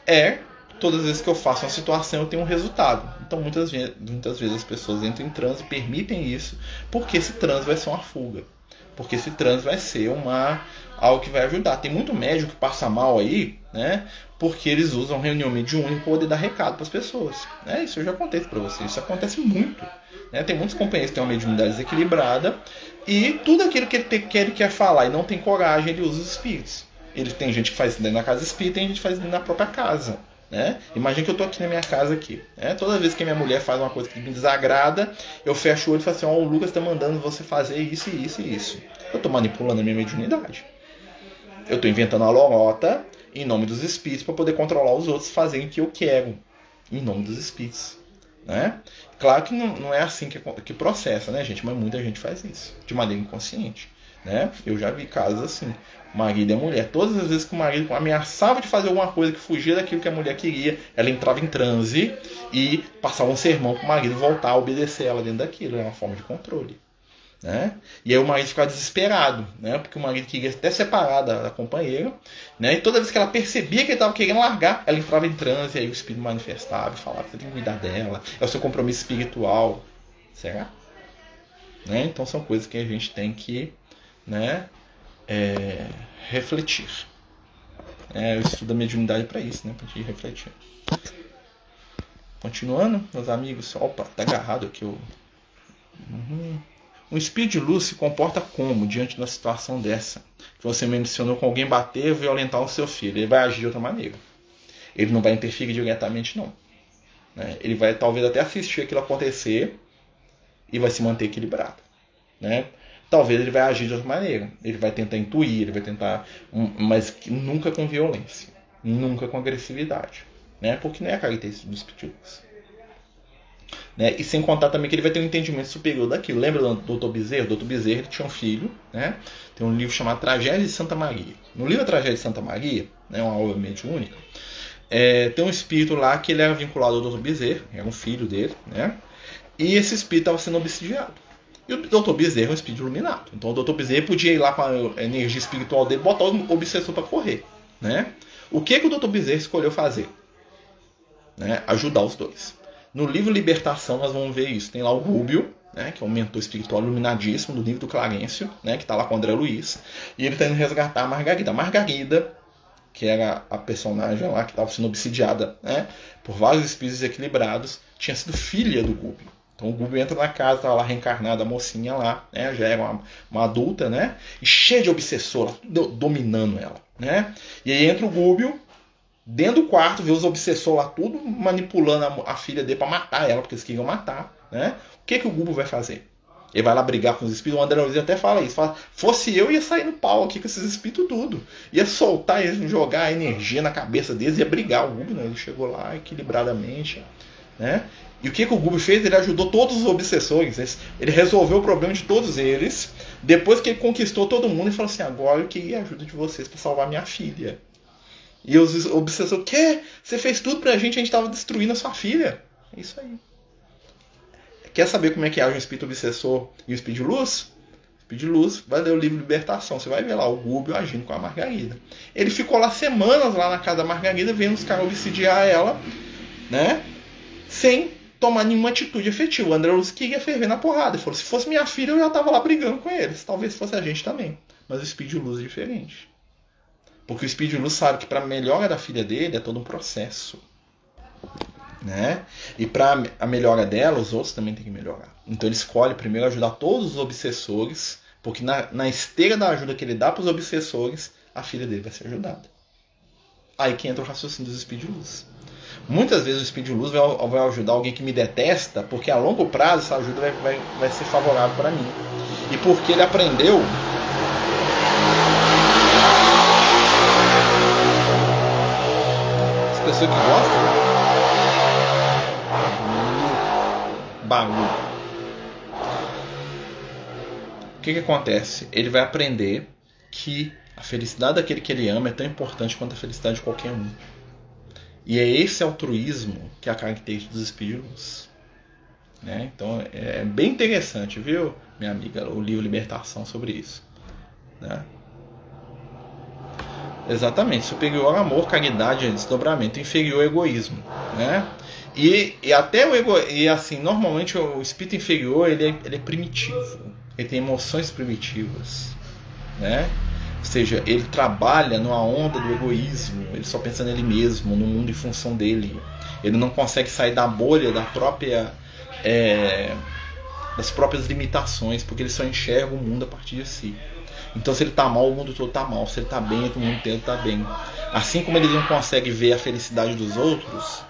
É todas as vezes que eu faço uma situação eu tenho um resultado. Então muitas, muitas vezes as pessoas entram em transe e permitem isso, porque esse transe vai ser uma fuga. Porque esse transe vai ser uma algo que vai ajudar. Tem muito médico que passa mal aí, né? Porque eles usam reunião mediúnica para poder dar recado para as pessoas. Né? Isso eu já contei para vocês. Isso acontece muito. Né? Tem muitos companheiros que têm uma mediunidade desequilibrada e tudo aquilo que ele, tem, que ele quer falar e não tem coragem, ele usa os espíritos. Ele tem gente que faz dentro da casa espírita, tem gente que faz dentro da própria casa. Né? Imagina que eu tô aqui na minha casa aqui. Né? Toda vez que minha mulher faz uma coisa que me desagrada, eu fecho o olho e falo assim, ó, oh, o Lucas está mandando você fazer isso, isso e isso. Eu estou manipulando a minha mediunidade. Eu estou inventando a lorota em nome dos espíritos para poder controlar os outros fazerem o que eu quero. Em nome dos espíritos. Né? Claro que não, não é assim que, que processa, né, gente? Mas muita gente faz isso, de maneira inconsciente. Né? Eu já vi casos assim marido e mulher. Todas as vezes que o marido ameaçava de fazer alguma coisa que fugia daquilo que a mulher queria, ela entrava em transe e passava um sermão para o marido voltar a obedecer ela dentro daquilo. É uma forma de controle. Né? E aí o marido ficava desesperado, né? porque o marido queria até separar da, da companheira. Né? E toda vez que ela percebia que ele estava querendo largar, ela entrava em transe, aí o espírito manifestava e falava: você tem que cuidar dela, é o seu compromisso espiritual. Será? Né? Então são coisas que a gente tem que né, é, refletir. É, eu estudo a mediunidade para isso, né? Para gente refletir. Continuando, meus amigos. Opa, tá agarrado aqui o. Uhum. Um espírito de luz se comporta como diante da situação dessa? Que você mencionou com alguém bater violentar o seu filho. Ele vai agir de outra maneira. Ele não vai interferir diretamente, não. Né? Ele vai talvez até assistir aquilo acontecer e vai se manter equilibrado. Né? talvez ele vai agir de outra maneira. Ele vai tentar intuir, ele vai tentar. Mas nunca com violência. Nunca com agressividade. Né? Porque não é a característica dos pitbulls. Né? E sem contar também que ele vai ter um entendimento superior daquilo. Lembra do. Bezerra? O. Bezerra ele tinha um filho, né? tem um livro chamado Tragédia de Santa Maria. No livro Tragédia de Santa Maria, né, uma obra mediúnica, é, tem um espírito lá que ele era vinculado ao Dr. Bezerra, era um filho dele, né? e esse espírito estava sendo obsidiado. E o Dr. Bezerra é um espírito iluminado. Então o Dr. Bezerra podia ir lá com a energia espiritual dele botar o obsessor para correr. Né? O que, que o Dr. Bezerra escolheu fazer? Né? Ajudar os dois. No livro Libertação nós vamos ver isso. Tem lá o Rúbio, né, que é um mentor espiritual iluminadíssimo do livro do Clarencio, né, que está lá com o André Luiz. E ele está indo resgatar a Margarida. A Margarida, que era a personagem lá que estava sendo obsidiada né, por vários espíritos desequilibrados, tinha sido filha do Rúbio. Então o Gubo entra na casa, tá lá reencarnada a mocinha lá, né? Já era uma, uma adulta, né? E cheia de obsessor, dominando ela, né? E aí entra o Gúbio dentro do quarto, vê os obsessores lá tudo manipulando a, a filha dele para matar ela, porque eles queriam matar, né? O que que o Gúbio vai fazer? Ele vai lá brigar com os espíritos. O André Luiz até fala isso. Fala, fosse eu, ia sair no pau aqui com esses espíritos tudo. Ia soltar, ia jogar energia na cabeça deles, ia brigar. O Gúbio, né? Ele chegou lá equilibradamente, né? E o que, que o Gubi fez? Ele ajudou todos os obsessores. Ele resolveu o problema de todos eles. Depois que ele conquistou todo mundo, ele falou assim: agora eu queria a ajuda de vocês para salvar minha filha. E os obsessores, que? Você fez tudo pra gente, a gente estava destruindo a sua filha. É isso aí. Quer saber como é que age um espírito obsessor e o espírito de luz? Espírito de luz, vai ler o livro Libertação. Você vai ver lá o Gúbio agindo com a Margarida. Ele ficou lá semanas lá na casa da Margarida, vendo os caras obsidiar ela, né? Sem tomar nenhuma atitude efetiva. O André Luz queria ferver na porrada. Ele falou: se fosse minha filha, eu já tava lá brigando com eles. Talvez fosse a gente também. Mas o Speed Luz é diferente. Porque o Speed Luz sabe que para melhora da filha dele é todo um processo. Né? E para a melhora dela, os outros também têm que melhorar. Então ele escolhe primeiro ajudar todos os obsessores, porque na, na esteira da ajuda que ele dá para os obsessores, a filha dele vai ser ajudada. Aí que entra o raciocínio dos Speed Luz. Muitas vezes o Speed Luz vai, vai ajudar alguém que me detesta, porque a longo prazo essa ajuda vai, vai, vai ser favorável para mim. E porque ele aprendeu Pessoas que gostam. Barulho. O que, que acontece? Ele vai aprender que a felicidade daquele que ele ama é tão importante quanto a felicidade de qualquer um. E é esse altruísmo que é a característica dos espíritos. Né? Então é bem interessante, viu, minha amiga, o livro Libertação sobre isso. Né? Exatamente, superior amor, caridade, desdobramento, inferior egoísmo, né? E, e até o ego, e assim, normalmente o espírito inferior ele é, ele é primitivo, ele tem emoções primitivas, né? Ou seja, ele trabalha numa onda do egoísmo, ele só pensa nele mesmo, no mundo em função dele. Ele não consegue sair da bolha da própria. É, das próprias limitações, porque ele só enxerga o mundo a partir de si. Então, se ele está mal, o mundo todo está mal. Se ele está bem, o mundo inteiro está bem. Assim como ele não consegue ver a felicidade dos outros,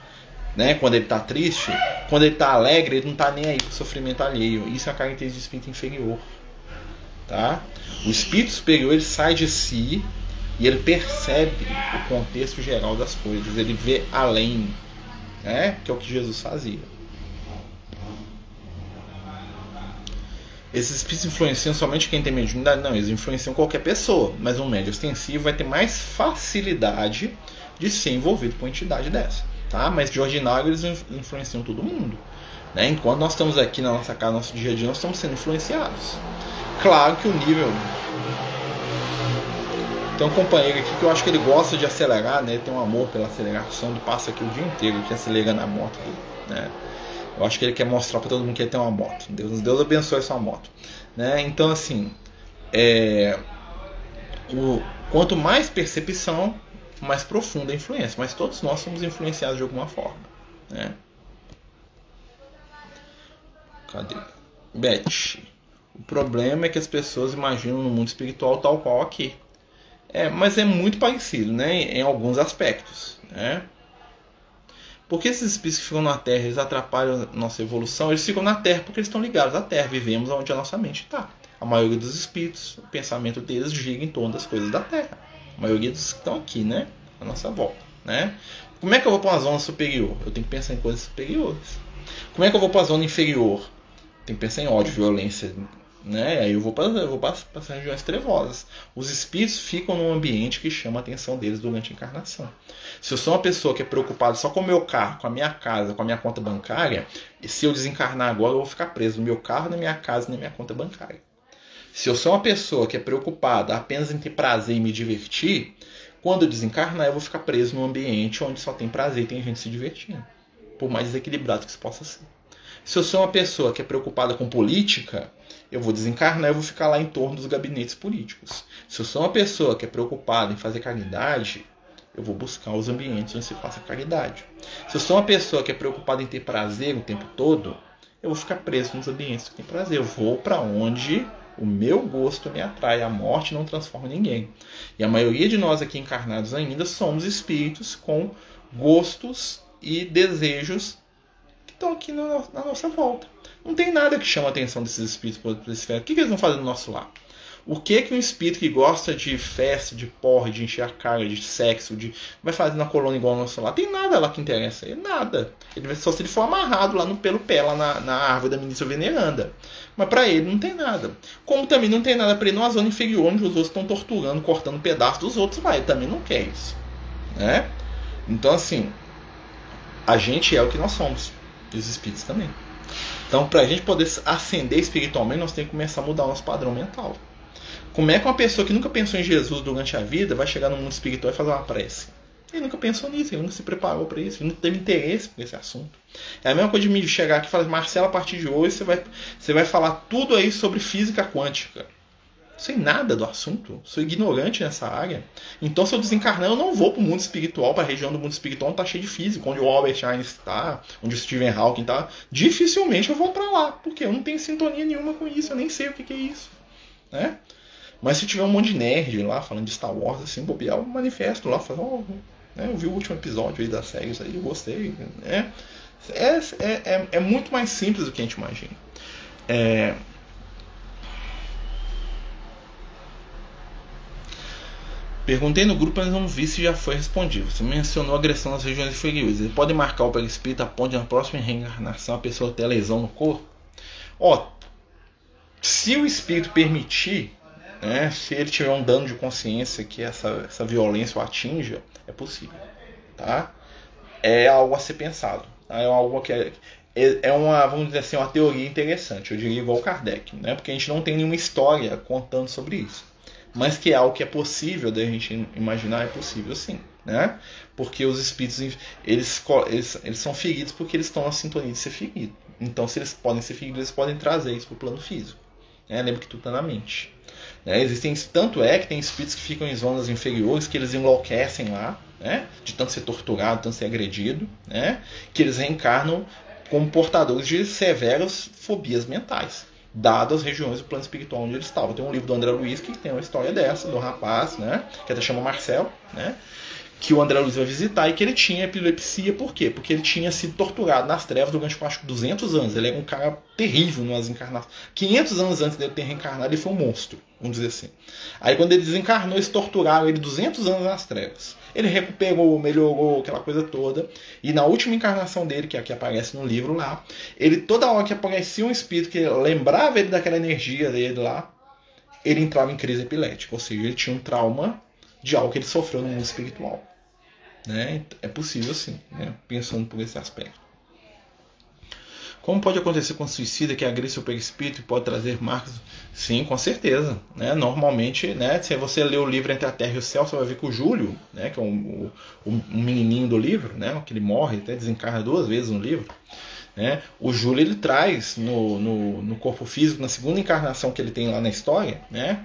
né? Quando ele está triste, quando ele está alegre, ele não está nem aí para o sofrimento alheio. Isso é a característica do espírito inferior, tá? O espírito superior ele sai de si e ele percebe o contexto geral das coisas. Ele vê além, né? Que é o que Jesus fazia. Esses espíritos influenciam somente quem tem mediunidade? Não, eles influenciam qualquer pessoa. Mas um médio ostensivo vai ter mais facilidade de ser envolvido com uma entidade dessa. Tá? Mas de ordinário eles influenciam todo mundo. Né? Enquanto nós estamos aqui na nossa casa, no nosso dia a dia, nós estamos sendo influenciados. Claro que o nível. Tem um companheiro aqui que eu acho que ele gosta de acelerar, né? Ele tem um amor pela aceleração, ele passa aqui o dia inteiro aqui acelerando a moto. Né? Eu acho que ele quer mostrar para todo mundo que ele tem uma moto. Deus, Deus abençoe essa moto. Né? Então, assim, é, o, quanto mais percepção, mais profunda a influência. Mas todos nós somos influenciados de alguma forma. Né? Cadê? Beth. O problema é que as pessoas imaginam no mundo espiritual tal qual aqui. É, mas é muito parecido, né? Em alguns aspectos, né? Porque esses espíritos que ficam na Terra, eles atrapalham a nossa evolução, eles ficam na Terra porque eles estão ligados à Terra, vivemos onde a nossa mente está. A maioria dos espíritos, o pensamento deles gira em torno das coisas da Terra. A maioria dos que estão aqui, né? A nossa volta, né? Como é que eu vou para uma zona superior? Eu tenho que pensar em coisas superiores. Como é que eu vou para a zona inferior? Tenho que pensar em ódio, violência, né? Aí eu vou para vou as regiões trevosas. Os espíritos ficam num ambiente que chama a atenção deles durante a encarnação. Se eu sou uma pessoa que é preocupada só com o meu carro, com a minha casa, com a minha conta bancária, se eu desencarnar agora, eu vou ficar preso no meu carro, na minha casa, na minha conta bancária. Se eu sou uma pessoa que é preocupada apenas em ter prazer e me divertir, quando eu desencarnar, eu vou ficar preso num ambiente onde só tem prazer e tem gente se divertindo. Por mais desequilibrado que isso possa ser. Se eu sou uma pessoa que é preocupada com política, eu vou desencarnar e vou ficar lá em torno dos gabinetes políticos. Se eu sou uma pessoa que é preocupada em fazer caridade, eu vou buscar os ambientes onde se faça caridade. Se eu sou uma pessoa que é preocupada em ter prazer o tempo todo, eu vou ficar preso nos ambientes que tem prazer. Eu vou para onde o meu gosto me atrai. A morte não transforma ninguém. E a maioria de nós aqui encarnados ainda somos espíritos com gostos e desejos estão aqui na, na, nossa volta. Não tem nada que chama a atenção desses espíritos para esse O que, que eles vão fazer do nosso lar? O que que um espírito que gosta de festa, de porra, de encher a cara, de sexo, de vai fazer na colônia igual ao nosso lar? Tem nada lá que interessa ele, nada. Ele vai só se ele for amarrado lá no pelo pé, lá na, na árvore da ministra veneranda. Mas para ele não tem nada. Como também não tem nada para ele numa zona inferior onde os outros estão torturando, cortando pedaços dos outros, vai, ele também não quer isso, né? Então assim, a gente é o que nós somos. E os espíritos também. Então, para a gente poder ascender espiritualmente, nós temos que começar a mudar o nosso padrão mental. Como é que uma pessoa que nunca pensou em Jesus durante a vida vai chegar no mundo espiritual e fazer uma prece? Ele nunca pensou nisso, ele nunca se preparou para isso, ele não teve interesse por esse assunto. É a mesma coisa de me chegar aqui e falar, Marcelo, a partir de hoje você vai, você vai falar tudo aí sobre física quântica sei nada do assunto, sou ignorante nessa área. Então, se eu desencarnar, eu não vou para o mundo espiritual, para a região do mundo espiritual onde está cheio de física, onde o Albert Einstein está, onde o Stephen Hawking está. Dificilmente eu vou para lá, porque eu não tenho sintonia nenhuma com isso, eu nem sei o que, que é isso. Né? Mas se tiver um monte de nerd lá falando de Star Wars, assim, bobear, eu manifesto lá, falo, oh, né, eu vi o último episódio aí da série, isso aí, eu gostei. Né? É, é, é, é muito mais simples do que a gente imagina. É, Perguntei no grupo, mas não vi se já foi respondido. Você mencionou agressão nas regiões inferiores. Ele pode marcar o perispírito a ponto de na próxima reencarnação a pessoa ter lesão no corpo? Ó, se o espírito permitir, né, se ele tiver um dano de consciência que essa, essa violência o atinja, é possível. Tá? É algo a ser pensado. Tá? É algo que é, é, é uma, vamos dizer assim, uma teoria interessante. Eu diria igual Kardec, né? porque a gente não tem nenhuma história contando sobre isso mas que é algo que é possível da gente imaginar, é possível sim. Né? Porque os espíritos eles, eles, eles são feridos porque eles estão na sintonia de ser ferido. Então, se eles podem ser feridos, eles podem trazer isso para o plano físico. Né? Lembra que tudo está na mente. Né? Existem, tanto é que tem espíritos que ficam em zonas inferiores que eles enlouquecem lá, né? de tanto ser torturado, tanto ser agredido, né? que eles reencarnam como portadores de severas fobias mentais. Dadas as regiões do plano espiritual onde ele estava. Tem um livro do André Luiz que tem uma história dessa, do rapaz, né? Que até chama Marcel, né? que o André Luiz vai visitar e que ele tinha epilepsia, por quê? Porque ele tinha sido torturado nas trevas durante, que 200 anos. Ele era um cara terrível nas encarnações. 500 anos antes dele ter reencarnado, ele foi um monstro, vamos dizer assim. Aí quando ele desencarnou, eles torturaram ele 200 anos nas trevas. Ele recuperou, melhorou, aquela coisa toda. E na última encarnação dele, que é a que aparece no livro lá, ele toda hora que aparecia um espírito que lembrava ele daquela energia dele lá, ele entrava em crise epilética. Ou seja, ele tinha um trauma de algo que ele sofreu no mundo espiritual. Né? É possível sim, né? pensando por esse aspecto. Como pode acontecer com o suicida que agride seu perispírito e pode trazer marcas? Sim, com certeza. Né? Normalmente, né, se você ler o livro Entre a Terra e o Céu, você vai ver que o Júlio, né, que é um, um, menininho do livro, né, que ele morre, até desencarna duas vezes no livro, né, o Júlio ele traz no, no, no corpo físico, na segunda encarnação que ele tem lá na história, né,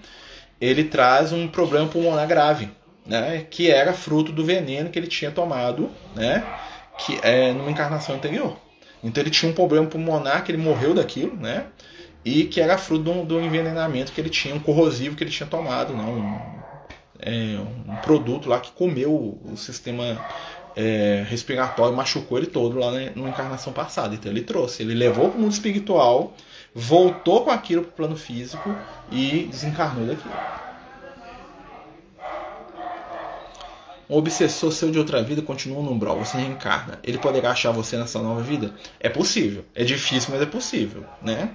ele traz um problema pulmonar grave né, que era fruto do veneno que ele tinha tomado, né, que é numa encarnação anterior. Então ele tinha um problema pulmonar que ele morreu daquilo, né, e que era fruto do, do envenenamento que ele tinha, um corrosivo que ele tinha tomado, né, um, é, um produto lá que comeu o sistema é, respiratório, machucou ele todo lá né, numa encarnação passada. Então ele trouxe, ele levou para o mundo espiritual, voltou com aquilo para o plano físico e desencarnou daquilo. Um obsessor seu de outra vida continua no umbral, você reencarna. Ele poderá achar você nessa nova vida? É possível. É difícil, mas é possível, né?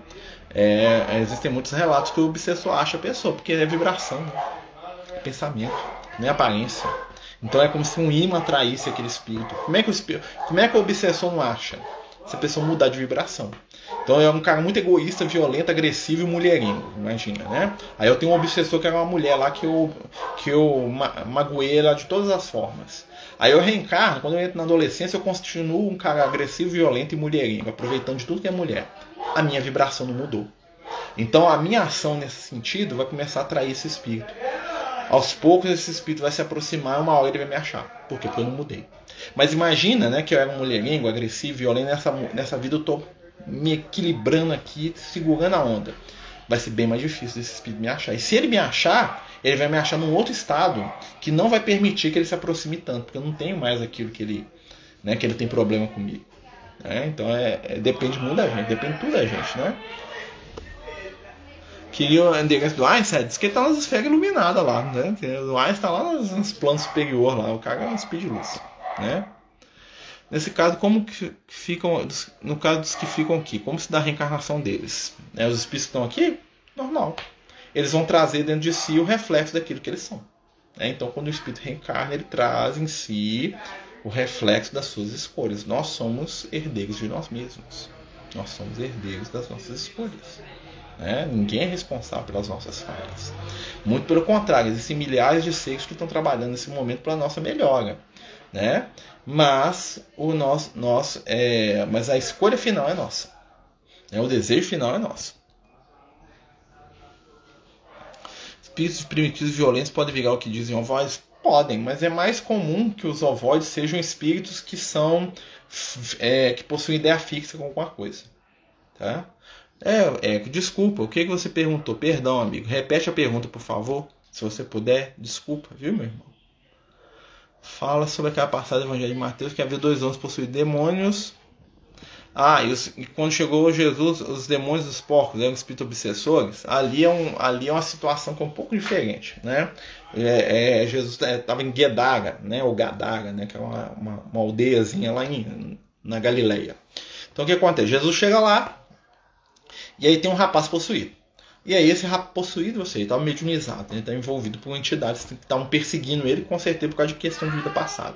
É, existem muitos relatos que o obsessor acha a pessoa, porque é vibração, né? é pensamento, não é aparência. Então é como se um imã atraísse aquele espírito. Como é que o, espírito, como é que o obsessor não acha? Se a pessoa mudar de vibração. Então é um cara muito egoísta, violento, agressivo e mulherinho, imagina, né? Aí eu tenho um obsessor que era uma mulher lá que eu, que eu magoei ela de todas as formas. Aí eu reencarno, quando eu entro na adolescência, eu continuo um cara agressivo, violento e mulherinho, aproveitando de tudo que é mulher. A minha vibração não mudou. Então a minha ação nesse sentido vai começar a atrair esse espírito. Aos poucos esse espírito vai se aproximar, uma hora ele vai me achar. Por quê? Porque eu não mudei. Mas imagina, né, que eu era um mulherengo, agressivo, violento, nessa, nessa vida eu tô me equilibrando aqui, segurando a onda. Vai ser bem mais difícil desse espírito me achar. E se ele me achar, ele vai me achar num outro estado que não vai permitir que ele se aproxime tanto, porque eu não tenho mais aquilo que ele, né, que ele tem problema comigo. Né? Então é, é, depende muito da gente, depende tudo da gente, né? Que o endereço do Einstein diz que ele tá nas esferas iluminadas lá, né? O Einstein está lá nos, nos planos superiores lá, o cara é um speed luz, né? Nesse caso, como que ficam, no caso dos que ficam aqui, como se dá a reencarnação deles? Né? Os espíritos que estão aqui, normal. Eles vão trazer dentro de si o reflexo daquilo que eles são. Né? Então, quando o espírito reencarna, ele traz em si o reflexo das suas escolhas. Nós somos herdeiros de nós mesmos. Nós somos herdeiros das nossas escolhas. Né? Ninguém é responsável pelas nossas falhas. Muito pelo contrário, existem milhares de seres que estão trabalhando nesse momento para a nossa melhora né? Mas o nosso, nosso é, mas a escolha final é nossa. Né? O desejo final é nosso. Espíritos primitivos violentos podem virar o que dizem ovoides? Podem, mas é mais comum que os ovoides sejam espíritos que são é, que possuem ideia fixa com alguma coisa, tá? É, é, desculpa, o que, você perguntou? Perdão, amigo. Repete a pergunta, por favor. Se você puder, desculpa, viu, meu irmão? fala sobre aquela passagem do Evangelho de Mateus que havia dois homens possuídos demônios. Ah, e, os, e, quando chegou Jesus, os demônios dos porcos eram espíritos obsessores. Ali é, um, ali é uma situação que é um pouco diferente, né? É, é, Jesus estava em Gedara, né? Ou Gadara, né? Que é uma, uma, uma aldeiazinha lá em, na Galileia. Então o que acontece? Jesus chega lá e aí tem um rapaz possuído. E aí esse rato possuído, você estava mediunizado, ele estava envolvido por entidades que estavam perseguindo ele, com certeza por causa de questão de vida passada.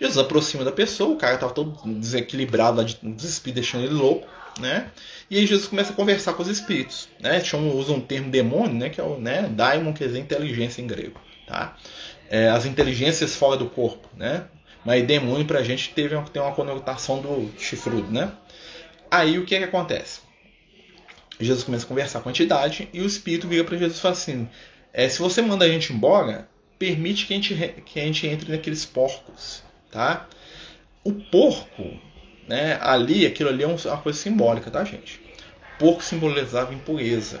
Jesus aproxima da pessoa, o cara estava todo desequilibrado, lá de, espíritos deixando ele louco, né? E aí Jesus começa a conversar com os espíritos, né? Chama, usa um termo demônio, né? Que é o né? daimon, quer dizer inteligência em grego, tá? É, as inteligências fora do corpo, né? Mas demônio pra gente teve tem uma conotação do chifrudo, né? Aí o que, é que acontece? Jesus começa a conversar com a entidade e o espírito vira para Jesus e fala assim: é, se você manda a gente embora, permite que a gente, que a gente entre naqueles porcos, tá? O porco, né, ali, aquilo ali é uma coisa simbólica, tá, gente? porco simbolizava impureza.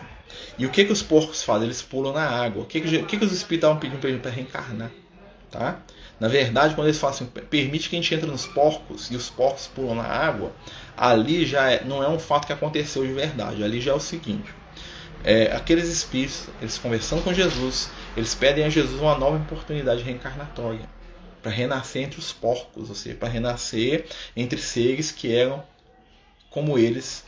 E o que que os porcos fazem? Eles pulam na água. O que que, o que, que os espíritos estavam pedindo para reencarnar? Tá? Na verdade, quando eles falam assim, permite que a gente entre nos porcos e os porcos pulam na água, ali já é, não é um fato que aconteceu de verdade. Ali já é o seguinte: é, aqueles espíritos, eles conversando com Jesus, eles pedem a Jesus uma nova oportunidade reencarnatória para renascer entre os porcos, ou seja, para renascer entre seres que eram como eles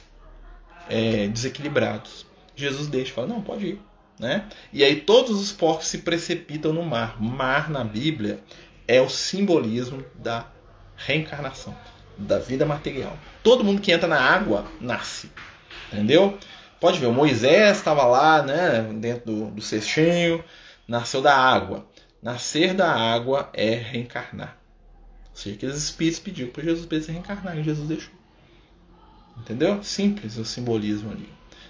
é, desequilibrados. Jesus deixa, fala não, pode ir, né? E aí todos os porcos se precipitam no mar. Mar na Bíblia é o simbolismo da reencarnação, da vida material. Todo mundo que entra na água nasce, entendeu? Pode ver, o Moisés estava lá, né, dentro do, do cestinho, nasceu da água. Nascer da água é reencarnar. Ou seja, aqueles espíritos pediram para Jesus para reencarnar e Jesus deixou. Entendeu? Simples o simbolismo ali.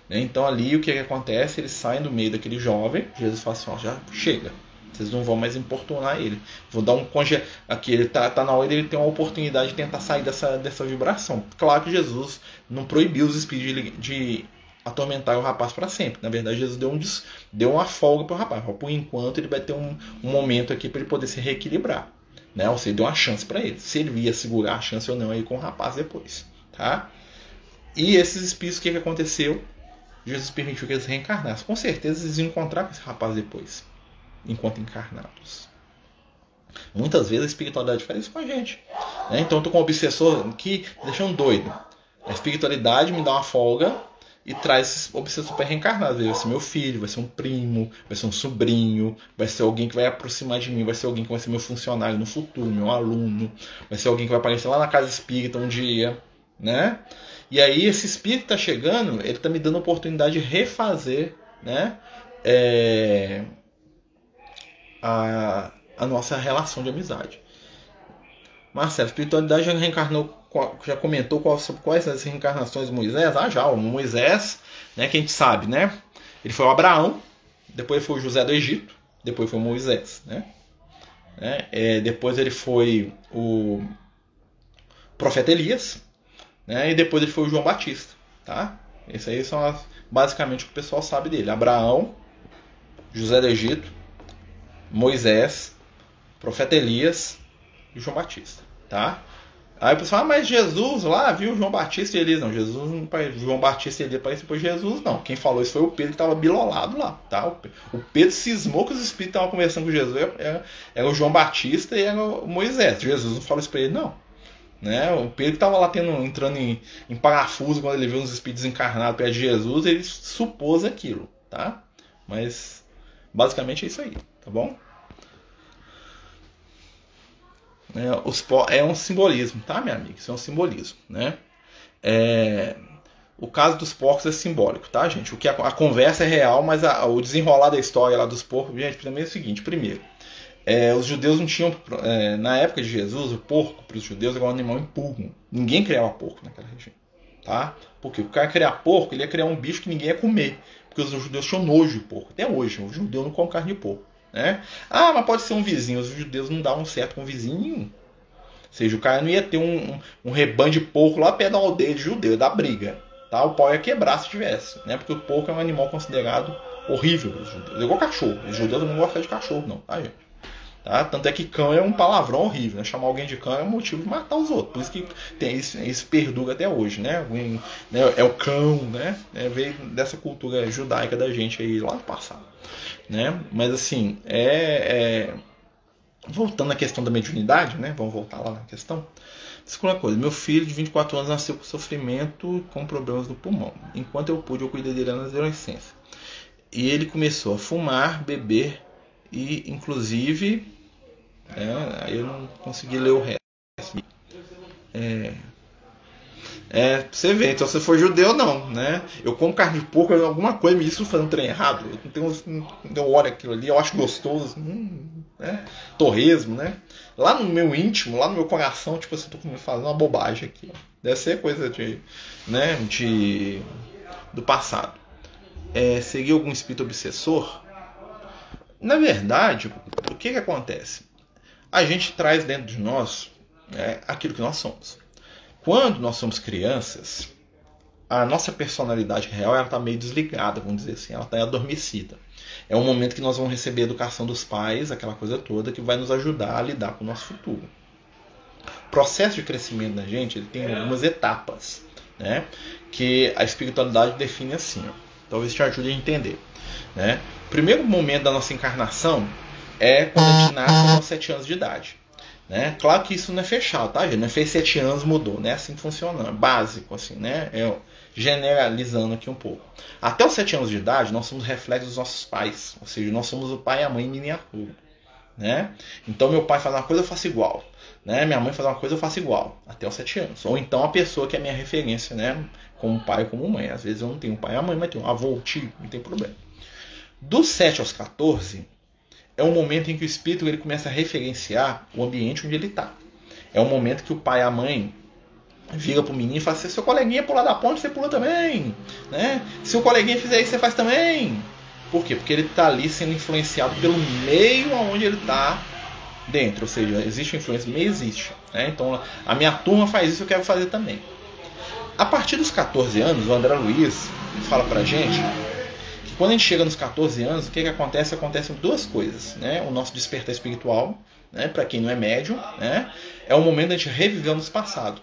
Né? Então ali o que, que acontece? Eles saem do meio daquele jovem, Jesus fala assim, ó, já chega. Vocês não vão mais importunar ele. Vou dar um conge... Aqui ele tá, tá na hora ele ter uma oportunidade de tentar sair dessa, dessa vibração. Claro que Jesus não proibiu os espíritos de, de atormentar o rapaz para sempre. Na verdade, Jesus deu, um, deu uma folga para o rapaz. Por enquanto, ele vai ter um, um momento aqui para ele poder se reequilibrar. Né? Ou seja, deu uma chance para ele. Se ele ia segurar a chance ou não aí com o rapaz depois. Tá? E esses espíritos, o que, que aconteceu? Jesus permitiu que eles reencarnassem. Com certeza eles iam encontrar com esse rapaz depois, enquanto encarnados. Muitas vezes a espiritualidade faz isso com a gente. Né? Então eu tô com um obsessor que deixa um doido. A espiritualidade me dá uma folga e traz obsessor para reencarnar. Vai ser meu filho, vai ser um primo, vai ser um sobrinho, vai ser alguém que vai aproximar de mim, vai ser alguém que vai ser meu funcionário no futuro, meu aluno, vai ser alguém que vai aparecer lá na casa espírita um dia, né? E aí esse espírito está chegando, ele está me dando a oportunidade de refazer, né? É, a, a nossa relação de amizade. Marcelo, espiritualidade já reencarnou já comentou sobre quais as reencarnações de Moisés? Ah, já, o Moisés, né, que a gente sabe, né? Ele foi o Abraão, depois foi o José do Egito, depois foi o Moisés, né? É, é, depois ele foi o profeta Elias, né? E depois ele foi o João Batista, tá? Esses aí são as, basicamente o que o pessoal sabe dele. Abraão, José do Egito, Moisés, profeta Elias e João Batista, tá? Aí o pessoal, ah, mas Jesus lá viu João Batista e Elias. Não, Jesus não João Batista e Elias parece por Jesus, não. Quem falou isso foi o Pedro que estava bilolado lá. Tá? O Pedro cismou que os espíritos estavam conversando com Jesus. Era, era, o João Batista e era o Moisés. Jesus não falou isso para ele, não. Né? O Pedro estava lá tendo, entrando em, em parafuso quando ele viu os espíritos encarnados perto de Jesus, ele supôs aquilo, tá? Mas basicamente é isso aí, tá bom? É, os, é um simbolismo, tá, minha amiga? Isso é um simbolismo, né? É, o caso dos porcos é simbólico, tá, gente? O que a, a conversa é real, mas a, o desenrolar da história lá dos porcos, gente, primeiro é o seguinte: primeiro, é, os judeus não tinham, é, na época de Jesus, o porco para os judeus era um animal impuro. Ninguém criava porco naquela região, tá? Porque o cara criar porco, ele ia criar um bicho que ninguém ia comer, porque os judeus tinham nojo de porco. Até hoje, o judeu não come carne de porco. Né? Ah, mas pode ser um vizinho. Os judeus não davam certo com vizinho. Ou seja, o cara não ia ter um, um, um rebanho de porco lá perto da aldeia de judeu, da briga. Tá? O pau ia quebrar se tivesse. Né? Porque o porco é um animal considerado horrível os judeus. Igual cachorro. Os judeus não gostam de cachorro, não, tá, gente? Tá? Tanto é que cão é um palavrão horrível. Né? Chamar alguém de cão é um motivo de matar os outros. Por isso que tem isso, isso perdura até hoje. Né? né? É o cão, né? É, veio dessa cultura judaica da gente aí lá no passado. Né? Mas assim, é, é... voltando à questão da mediunidade, né? vamos voltar lá na questão. Segunda coisa, meu filho de 24 anos nasceu com sofrimento com problemas no pulmão. Enquanto eu pude, eu cuidei dele na adolescência. E ele começou a fumar, beber e inclusive é, eu não consegui ler o resto. É, é, você vê, então se for judeu não, né? Eu como carne de porco, alguma coisa me disse fazendo trem errado. Eu, tenho, eu olho aquilo ali, eu acho gostoso, hum, né? Torresmo, né? Lá no meu íntimo, lá no meu coração, tipo assim, tô fazendo uma bobagem aqui. Deve ser coisa de, né, de do passado. É, seguir algum espírito obsessor na verdade, o que, que acontece? A gente traz dentro de nós né, aquilo que nós somos. Quando nós somos crianças, a nossa personalidade real ela está meio desligada, vamos dizer assim, ela está adormecida. É um momento que nós vamos receber a educação dos pais, aquela coisa toda, que vai nos ajudar a lidar com o nosso futuro. O processo de crescimento da gente ele tem algumas etapas, né? que a espiritualidade define assim. Ó. Talvez te ajude a entender. Né? O primeiro momento da nossa encarnação é quando a gente nasce aos 7 anos de idade. Né? Claro que isso não é fechado, tá, gente? Não é fez 7 anos, mudou, né? Assim que funciona, é básico, assim, né? É, generalizando aqui um pouco. Até os 7 anos de idade, nós somos reflexos dos nossos pais. Ou seja, nós somos o pai e a mãe em miniatura. Né? Então, meu pai faz uma coisa, eu faço igual. Né? Minha mãe faz uma coisa, eu faço igual. Até os 7 anos. Ou então a pessoa que é minha referência, né? Como pai ou como mãe. Às vezes eu não tenho pai e a mãe, mas tenho um avô, tio, não tem problema. Dos 7 aos 14, é um momento em que o espírito ele começa a referenciar o ambiente onde ele está. É um momento que o pai e a mãe vira pro menino e fala: se seu coleguinha pular da ponte, você pula também. Né? Se o coleguinha fizer isso, você faz também. Por quê? Porque ele está ali sendo influenciado pelo meio aonde ele está dentro. Ou seja, existe influência, meio existe. Né? Então a minha turma faz isso, eu quero fazer também. A partir dos 14 anos, o André Luiz fala pra gente quando a gente chega nos 14 anos, o que, que acontece? Acontecem duas coisas. Né? O nosso despertar espiritual, né? para quem não é médium, né? é o momento da gente reviver o nosso passado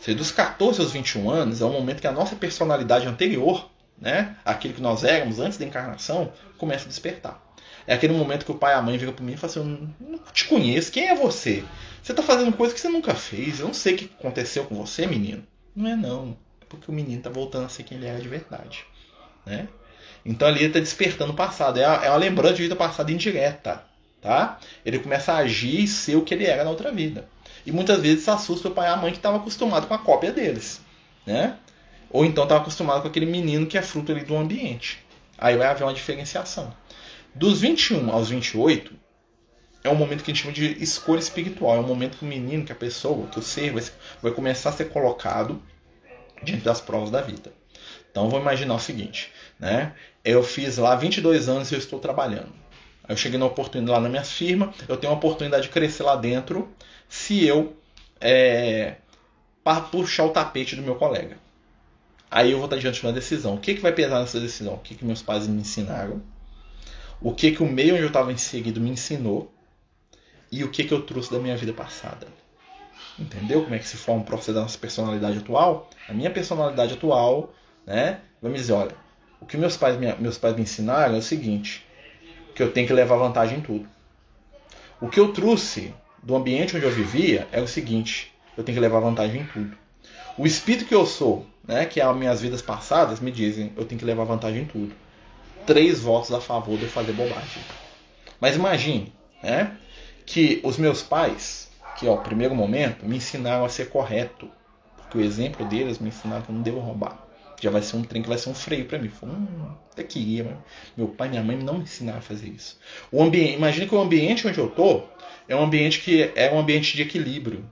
seja, dos 14 aos 21 anos é o momento que a nossa personalidade anterior, né, aquilo que nós éramos antes da encarnação, começa a despertar. É aquele momento que o pai e a mãe viram para mim e falam assim: Eu não te conheço, quem é você? Você está fazendo coisa que você nunca fez, eu não sei o que aconteceu com você, menino. Não é não, é porque o menino está voltando a ser quem ele era de verdade. Né? Então ali ele está despertando o passado, é, é uma lembrança de vida passada indireta. Tá? Ele começa a agir e ser o que ele era na outra vida. E muitas vezes se assusta o pai e a mãe que estava acostumado com a cópia deles. Né? Ou então estava acostumado com aquele menino que é fruto ali do ambiente. Aí vai haver uma diferenciação. Dos 21 aos 28, é um momento que a gente chama de escolha espiritual. É um momento que o menino, que a pessoa, que o ser vai, vai começar a ser colocado diante das provas da vida. Então vou imaginar o seguinte, né? Eu fiz lá 22 anos e eu estou trabalhando. Eu cheguei na oportunidade lá na minha firma, eu tenho a oportunidade de crescer lá dentro se eu é, puxar o tapete do meu colega. Aí eu vou estar diante de uma decisão. O que, que vai pesar nessa decisão? O que, que meus pais me ensinaram? O que, que o meio onde eu estava inserido me ensinou? E o que, que eu trouxe da minha vida passada? Entendeu como é que se forma o processo da nossa personalidade atual? A minha personalidade atual, né? Vai me dizer, olha, o que meus pais, meus pais me ensinaram é o seguinte, que eu tenho que levar vantagem em tudo. O que eu trouxe do ambiente onde eu vivia é o seguinte: eu tenho que levar vantagem em tudo. O espírito que eu sou, né, que é as minhas vidas passadas, me dizem eu tenho que levar vantagem em tudo. Três votos a favor de eu fazer bobagem. Mas imagine né, que os meus pais, que ó, primeiro momento, me ensinaram a ser correto. Porque o exemplo deles me ensinaram que eu não devo roubar. Já vai ser um trem que vai ser um freio para mim. Falei, hum, até que ia. Meu pai e minha mãe não me ensinaram a fazer isso. O ambiente, imagine que o ambiente onde eu tô é um ambiente que é um ambiente de equilíbrio.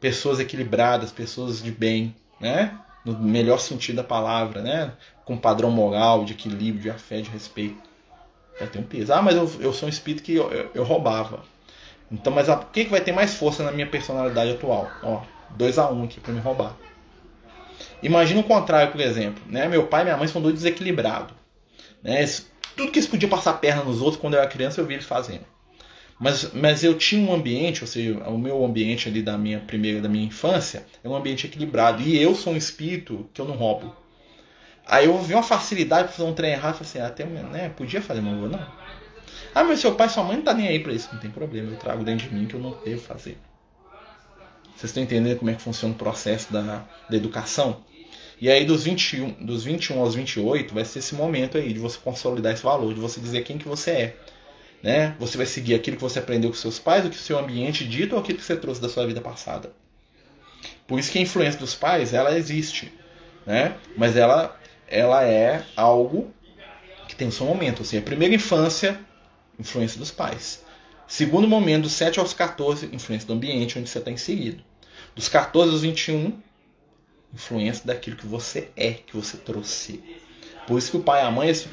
Pessoas equilibradas, pessoas de bem, né? No melhor sentido da palavra, né? Com padrão moral, de equilíbrio, de afé, de respeito. Já tem um peso. Ah, mas eu, eu sou um espírito que eu, eu, eu roubava. Então, mas o que, que vai ter mais força na minha personalidade atual? Ó, 2 a 1 um aqui para me roubar. Imagina o contrário, por exemplo. Né? Meu pai e minha mãe são dois desequilibrados. Né? Tudo que eles podiam passar perna nos outros quando eu era criança, eu vi eles fazendo. Mas, mas eu tinha um ambiente, ou seja, o meu ambiente ali da minha primeira, da minha infância, é um ambiente equilibrado. E eu sou um espírito que eu não roubo. Aí eu vi uma facilidade para fazer um trem errado, assim, ah, até, né, podia fazer, mas não não. Ah, mas seu pai e sua mãe não tá nem aí para isso. Não tem problema, eu trago dentro de mim que eu não devo fazer. Vocês estão entendendo como é que funciona o processo da, da educação? E aí dos 21, dos 21 aos 28 vai ser esse momento aí de você consolidar esse valor, de você dizer quem que você é. Né? Você vai seguir aquilo que você aprendeu com seus pais, o que o seu ambiente dito ou aquilo que você trouxe da sua vida passada. Por isso que a influência dos pais, ela existe, né? Mas ela, ela é algo que tem o seu momento. Assim, a primeira infância, influência dos pais. Segundo momento, dos 7 aos 14, influência do ambiente onde você está inserido. Dos 14 aos 21, influência daquilo que você é, que você trouxe. Por isso que o pai e a mãe. Assim,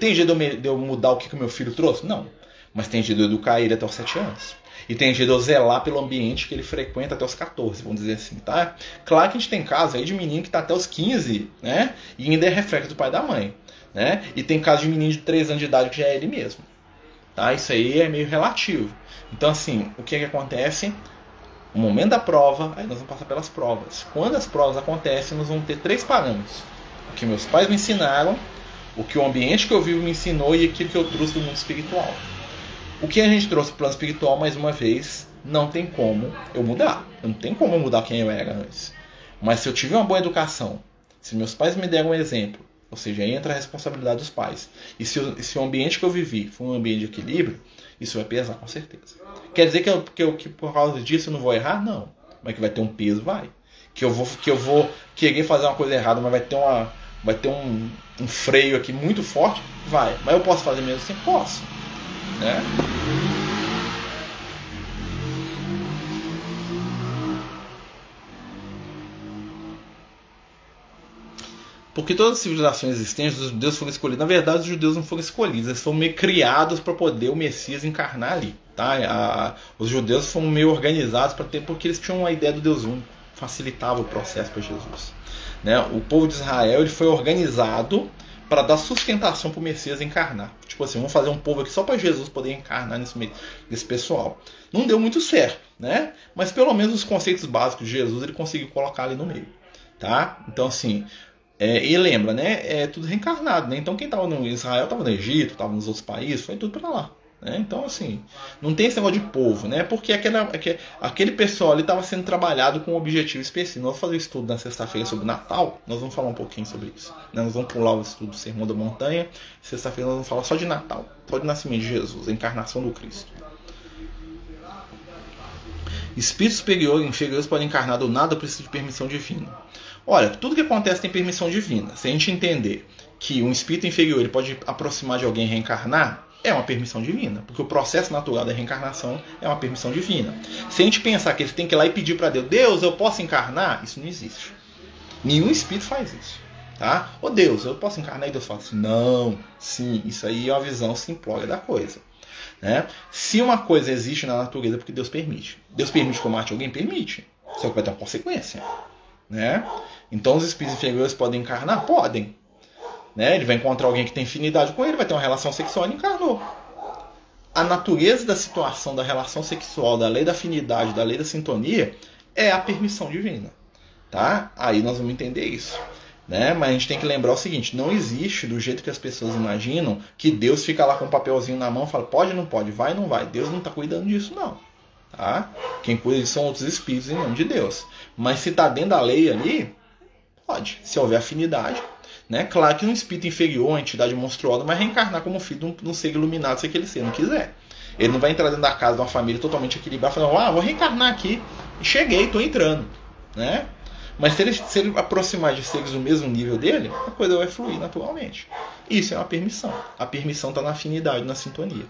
tem jeito de eu, mudar o que, o meu filho trouxe? Não. Mas tem jeito de educar ele até os 7 anos. E tem jeito de eu zelar pelo ambiente que ele frequenta até os 14, vamos dizer assim, tá? Claro que a gente tem casos aí de menino que tá até os 15, né? E ainda é reflexo do pai e da mãe, né? E tem casos de menino de 3 anos de idade que já é ele mesmo. Tá? Isso aí é meio relativo. Então, assim, o que, é que acontece? O momento da prova, aí nós vamos passar pelas provas. Quando as provas acontecem, nós vamos ter três parâmetros. O que meus pais me ensinaram, o que o ambiente que eu vivo me ensinou e aquilo que eu trouxe do mundo espiritual. O que a gente trouxe para o plano espiritual, mais uma vez, não tem como eu mudar. Não tem como eu mudar quem eu era antes. Mas se eu tiver uma boa educação, se meus pais me deram um exemplo, ou seja, entra a responsabilidade dos pais. E se, o, se o ambiente que eu vivi for um ambiente de equilíbrio, isso vai pesar com certeza. Quer dizer que, eu, que, eu, que por causa disso eu não vou errar? Não. Mas que vai ter um peso, vai. Que eu vou, que eu vou querer fazer uma coisa errada, mas vai ter, uma, vai ter um, um freio aqui muito forte? Vai. Mas eu posso fazer mesmo assim? Posso. Né? Porque todas as civilizações existentes, os judeus foram escolhidos. Na verdade, os judeus não foram escolhidos, eles foram meio criados para poder o Messias encarnar ali. Tá? A, os judeus foram meio organizados para ter, porque eles tinham uma ideia do Deus único, facilitava o processo para Jesus. Né? O povo de Israel ele foi organizado para dar sustentação para o Messias encarnar. Tipo assim, vamos fazer um povo aqui só para Jesus poder encarnar nesse, nesse pessoal. Não deu muito certo, né? Mas pelo menos os conceitos básicos de Jesus ele conseguiu colocar ali no meio, tá? Então assim, é, e lembra, né? É tudo reencarnado, né? Então quem estava no Israel estava no Egito, estava nos outros países, foi tudo para lá. Né? Então, assim, não tem esse negócio de povo, né? Porque aquela, aquele pessoal ali estava sendo trabalhado com um objetivo específico. Nós vamos fazer um estudo na sexta-feira sobre Natal, nós vamos falar um pouquinho sobre isso. Né? Nós vamos pular o estudo do Sermão da Montanha. Sexta-feira nós vamos falar só de Natal, só de nascimento de Jesus, a encarnação do Cristo. Espíritos superiores e inferiores podem encarnar do nada ou precisam de permissão divina. Olha, tudo que acontece tem permissão divina. Se a gente entender que um espírito inferior ele pode aproximar de alguém e reencarnar, é uma permissão divina, porque o processo natural da reencarnação é uma permissão divina. Se a gente pensar que eles têm que ir lá e pedir para Deus, Deus, eu posso encarnar? Isso não existe. Nenhum espírito faz isso. Tá? Ô Deus, eu posso encarnar? E Deus fala assim, não, sim, isso aí é uma visão simplória da coisa. Né? Se uma coisa existe na natureza, é porque Deus permite. Deus permite que eu mate alguém? Permite. Só que vai ter uma consequência. Né? Então os espíritos inferiores podem encarnar? Podem. Né? Ele vai encontrar alguém que tem afinidade com ele, vai ter uma relação sexual e encarnou. A natureza da situação da relação sexual, da lei da afinidade, da lei da sintonia, é a permissão divina. Tá? Aí nós vamos entender isso. Né? Mas a gente tem que lembrar o seguinte: não existe, do jeito que as pessoas imaginam, que Deus fica lá com um papelzinho na mão e fala pode ou não pode, vai ou não vai. Deus não está cuidando disso, não. Tá? Quem cuida disso são outros espíritos em nome de Deus. Mas se está dentro da lei ali, Pode, se houver afinidade. Né? Claro que um espírito inferior, uma entidade monstruosa, vai reencarnar como filho de um, de um ser iluminado, se que ele ser, não quiser. Ele não vai entrar dentro da casa de uma família totalmente equilibrada, falando, ah, vou reencarnar aqui. Cheguei, estou entrando. Né? Mas se ele, se ele aproximar de seres do mesmo nível dele, a coisa vai fluir naturalmente. Isso é uma permissão. A permissão está na afinidade, na sintonia.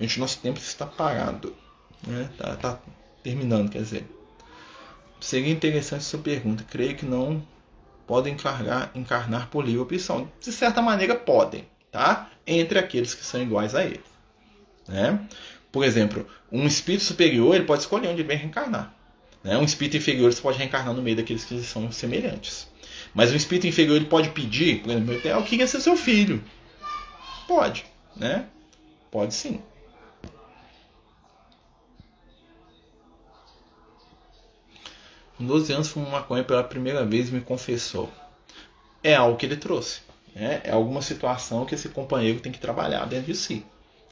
Gente, nosso tempo está parado. Né? Tá, tá terminando, quer dizer. Seria interessante sua pergunta. Creio que não podem encarnar, encarnar por livre opção. De certa maneira, podem, tá? Entre aqueles que são iguais a ele. Né? Por exemplo, um espírito superior ele pode escolher onde ele vai reencarnar. Né? Um espírito inferior você pode reencarnar no meio daqueles que são semelhantes. Mas um espírito inferior ele pode pedir, por exemplo, eu queria ser seu filho. Pode, né? Pode sim. Com 12 anos fumou maconha pela primeira vez e me confessou. É algo que ele trouxe. Né? É alguma situação que esse companheiro tem que trabalhar dentro de si.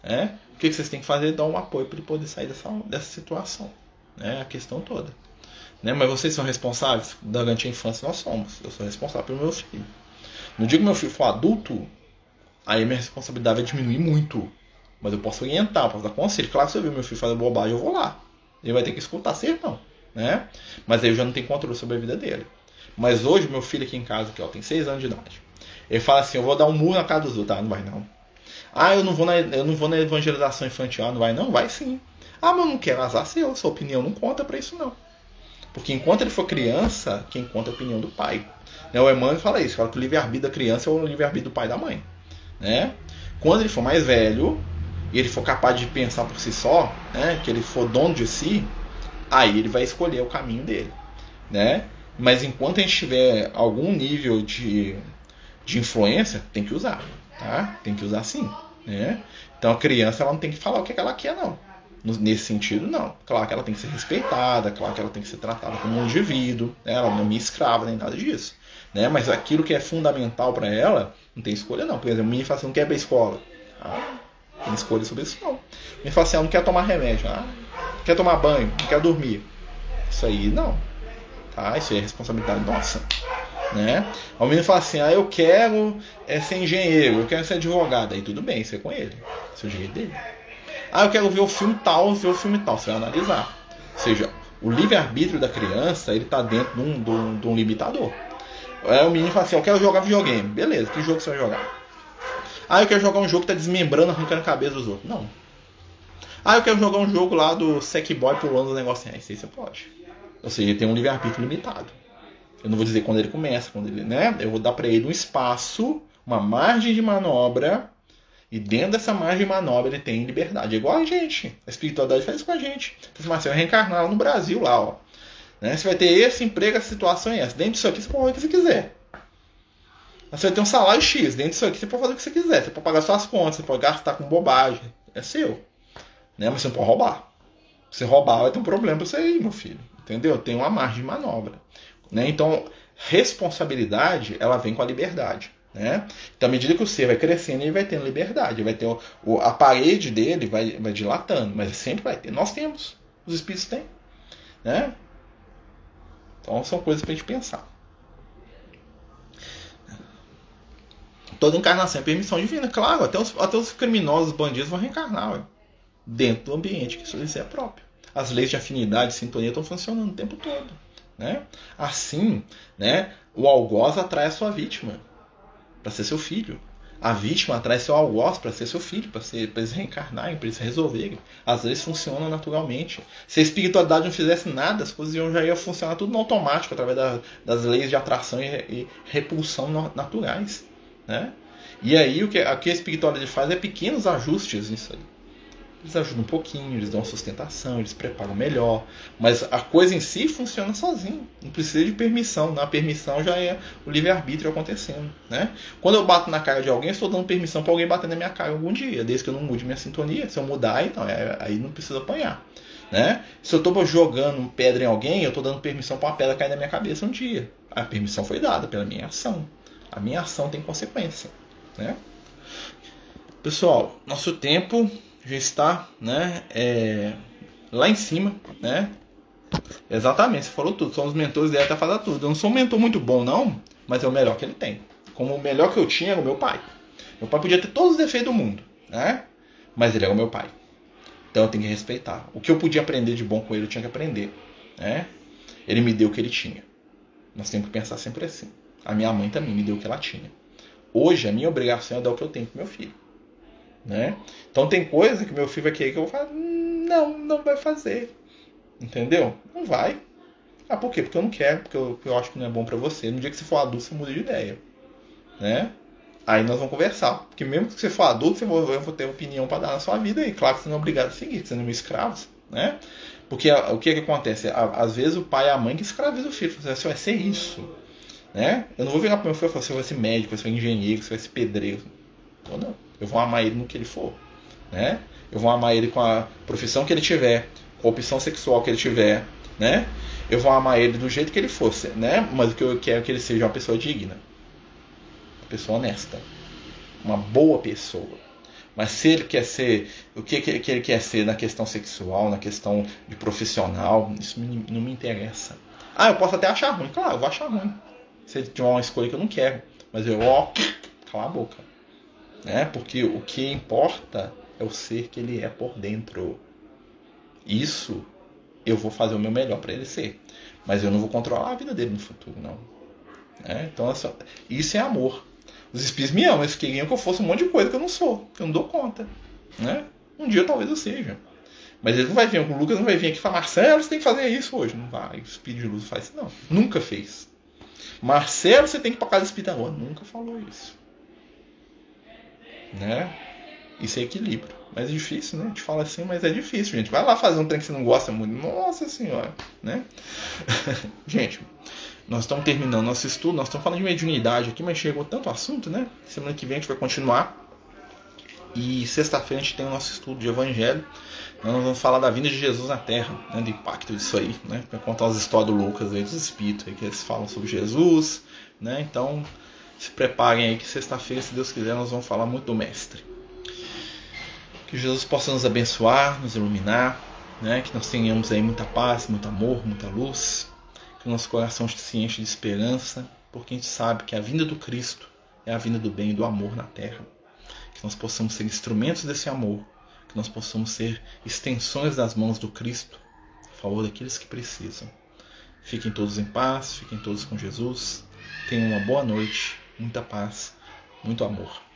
Né? O que vocês têm que fazer? Dar um apoio para ele poder sair dessa, dessa situação. Né? A questão toda. Né? Mas vocês são responsáveis? Durante a infância nós somos. Eu sou responsável pelo meu filho. No dia que meu filho for adulto, aí minha responsabilidade vai diminuir muito. Mas eu posso orientar, posso dar conselho. Claro, se eu ver meu filho fazer bobagem, eu vou lá. Ele vai ter que escutar ser não né? Mas aí eu já não tenho controle sobre a vida dele. Mas hoje, meu filho aqui em casa, que ó, tem 6 anos de idade, ele fala assim: eu vou dar um murro na casa dos outros. Ah, não vai não. Ah, eu não vou na, eu não vou na evangelização infantil. Ah, não vai não? Vai sim. Ah, mas eu não quero azar seu. Sua opinião não conta para isso não. Porque enquanto ele for criança, quem conta é a opinião do pai. Né? O Emmanuel fala isso, fala que o livre-arbítrio da criança é o livre-arbítrio do pai e da mãe. Né? Quando ele for mais velho, e ele for capaz de pensar por si só, né, que ele for dono de si, aí ele vai escolher o caminho dele, né? Mas enquanto a gente tiver algum nível de, de influência, tem que usar, tá? Tem que usar sim, né? Então a criança ela não tem que falar o que ela quer, não. Nesse sentido, não. Claro que ela tem que ser respeitada, claro que ela tem que ser tratada como um indivíduo, né? ela não é minha escrava nem nada disso. Né? Mas aquilo que é fundamental para ela, não tem escolha não. Por exemplo, menino fala assim, não quer ir pra escola. Ah, tem escolha sobre isso não. Menino fala assim, não quer tomar remédio. Ah, quer tomar banho, não quer dormir. Isso aí não. Tá? Isso aí é responsabilidade nossa. Né? O menino fala assim, ah, eu quero é, ser engenheiro, eu quero ser advogado. Aí tudo bem, isso é com ele. Isso é o jeito dele. Ah, eu quero ver o filme tal, ver o filme tal. Você vai analisar. Ou seja, o livre-arbítrio da criança, ele está dentro de um, de, um, de um, limitador. Aí o menino fala assim, eu quero jogar videogame. Beleza, que jogo você vai jogar? Ah, eu quero jogar um jogo que está desmembrando, arrancando a cabeça dos outros. Não. Ah, eu quero jogar um jogo lá do Sackboy pulando o negócio. Ah, isso aí você pode. Ou seja, ele tem um livre-arbítrio limitado. Eu não vou dizer quando ele começa, quando ele, né? Eu vou dar para ele um espaço, uma margem de manobra e dentro dessa margem de manobra ele tem liberdade. É igual a gente. A espiritualidade faz isso com a gente. Então, Marcelo, reencarnar lá no Brasil, lá, ó. Né? Você vai ter esse emprego, essa situação e essa. Dentro disso aqui você pode fazer o que você quiser. Você vai ter um salário X. Dentro disso aqui você pode fazer o que você quiser. Você pode pagar suas contas, você pode gastar com bobagem. É seu. Né? Mas você não pode roubar. Se roubar, vai ter um problema pra você aí, meu filho. Entendeu? Tem uma margem de manobra. Né? Então, responsabilidade, ela vem com a liberdade. Né? Então, à medida que o ser vai crescendo, ele vai tendo liberdade, vai ter o, o, a parede dele vai, vai dilatando, mas sempre vai ter. Nós temos, os espíritos têm. Né? Então, são coisas para a gente pensar. Toda encarnação é permissão divina, claro. Até os, até os criminosos, os bandidos vão reencarnar ué, dentro do ambiente que isso é próprio. As leis de afinidade, de sintonia estão funcionando o tempo todo. Né? Assim, né, o algoz atrai a sua vítima para ser seu filho. A vítima atrai seu algoz para ser seu filho, para eles reencarnarem, para eles resolverem. Às vezes funciona naturalmente. Se a espiritualidade não fizesse nada, as coisas já iam funcionar tudo no automático, através da, das leis de atração e, e repulsão naturais. Né? E aí o que, o que a espiritualidade faz é pequenos ajustes nisso aí. Eles ajudam um pouquinho, eles dão sustentação, eles preparam melhor. Mas a coisa em si funciona sozinho. Não precisa de permissão. Na permissão já é o livre-arbítrio acontecendo. Né? Quando eu bato na cara de alguém, estou dando permissão para alguém bater na minha cara algum dia. Desde que eu não mude minha sintonia. Se eu mudar, então, é, aí não precisa apanhar. Né? Se eu estou jogando pedra em alguém, eu estou dando permissão para uma pedra cair na minha cabeça um dia. A permissão foi dada pela minha ação. A minha ação tem consequência. Né? Pessoal, nosso tempo já está né, é, lá em cima, né? Exatamente, você falou tudo. São os mentores dele até fazer tudo. Eu não sou um mentor muito bom, não, mas é o melhor que ele tem. Como o melhor que eu tinha era o meu pai. Meu pai podia ter todos os defeitos do mundo, né? Mas ele é o meu pai. Então eu tenho que respeitar. O que eu podia aprender de bom com ele, eu tinha que aprender, né? Ele me deu o que ele tinha. Nós temos que pensar sempre assim. A minha mãe também me deu o que ela tinha. Hoje, a minha obrigação é dar o que eu tenho pro meu filho. Né? Então tem coisa que meu filho vai querer que eu vou falar, não, não vai fazer. Entendeu? Não vai. Ah, por quê? Porque eu não quero, porque eu, eu acho que não é bom para você. No dia que você for adulto, você muda de ideia. Né? Aí nós vamos conversar. Porque mesmo que você for adulto, você vai, ter opinião para dar na sua vida. E claro que você não é obrigado a seguir, você não é escravo. Né? Porque o que, que acontece? Às vezes o pai e a mãe que escraviza o filho. Você assim, vai ser isso. Né? Eu não vou virar para meu filho e falar, você vai ser médico, você vai ser engenheiro, você vai ser pedreiro. Então não. Eu vou amar ele no que ele for. Né? Eu vou amar ele com a profissão que ele tiver, com a opção sexual que ele tiver. Né? Eu vou amar ele do jeito que ele fosse. Né? Mas o que eu quero é que ele seja uma pessoa digna. Uma pessoa honesta. Uma boa pessoa. Mas se ele quer ser, o que, que ele quer ser na questão sexual, na questão de profissional, isso não me interessa. Ah, eu posso até achar ruim, claro, eu vou achar ruim. Se ele tiver uma escolha que eu não quero. Mas eu, ó, cala a boca né? Porque o que importa é o ser que ele é por dentro. Isso eu vou fazer o meu melhor para ele ser, mas eu não vou controlar a vida dele no futuro, não. Né? Então isso é amor. Os espíritos me amam, eles queriam que eu fosse um monte de coisa que eu não sou, que eu não dou conta, né? Um dia talvez eu seja. Mas ele não vai vir, o Lucas não vai vir aqui e falar, Marcelo, você tem que fazer isso hoje. Não vai, o Espírito de Luz faz isso, não. Nunca fez. Marcelo, você tem que ir para casa espírita agora. Nunca falou isso né? Isso é equilíbrio. Mas é difícil, né? A gente fala assim, mas é difícil, gente. Vai lá fazer um trem que você não gosta muito. Nossa senhora, né? gente, nós estamos terminando nosso estudo, nós estamos falando de mediunidade aqui, mas chegou tanto assunto, né? Semana que vem a gente vai continuar. E sexta-feira a gente tem o nosso estudo de Evangelho. Nós vamos falar da vinda de Jesus na Terra, né, do impacto disso aí, né? Para contar as histórias loucas aí dos espíritos aí, que eles falam sobre Jesus, né? Então se preparem aí que sexta-feira, se Deus quiser, nós vamos falar muito do Mestre. Que Jesus possa nos abençoar, nos iluminar, né? Que nós tenhamos aí muita paz, muito amor, muita luz, que o nosso coração se enche de esperança, porque a gente sabe que a vinda do Cristo é a vinda do bem e do amor na Terra. Que nós possamos ser instrumentos desse amor, que nós possamos ser extensões das mãos do Cristo a favor daqueles que precisam. Fiquem todos em paz, fiquem todos com Jesus. Tenham uma boa noite muita paz, muito amor.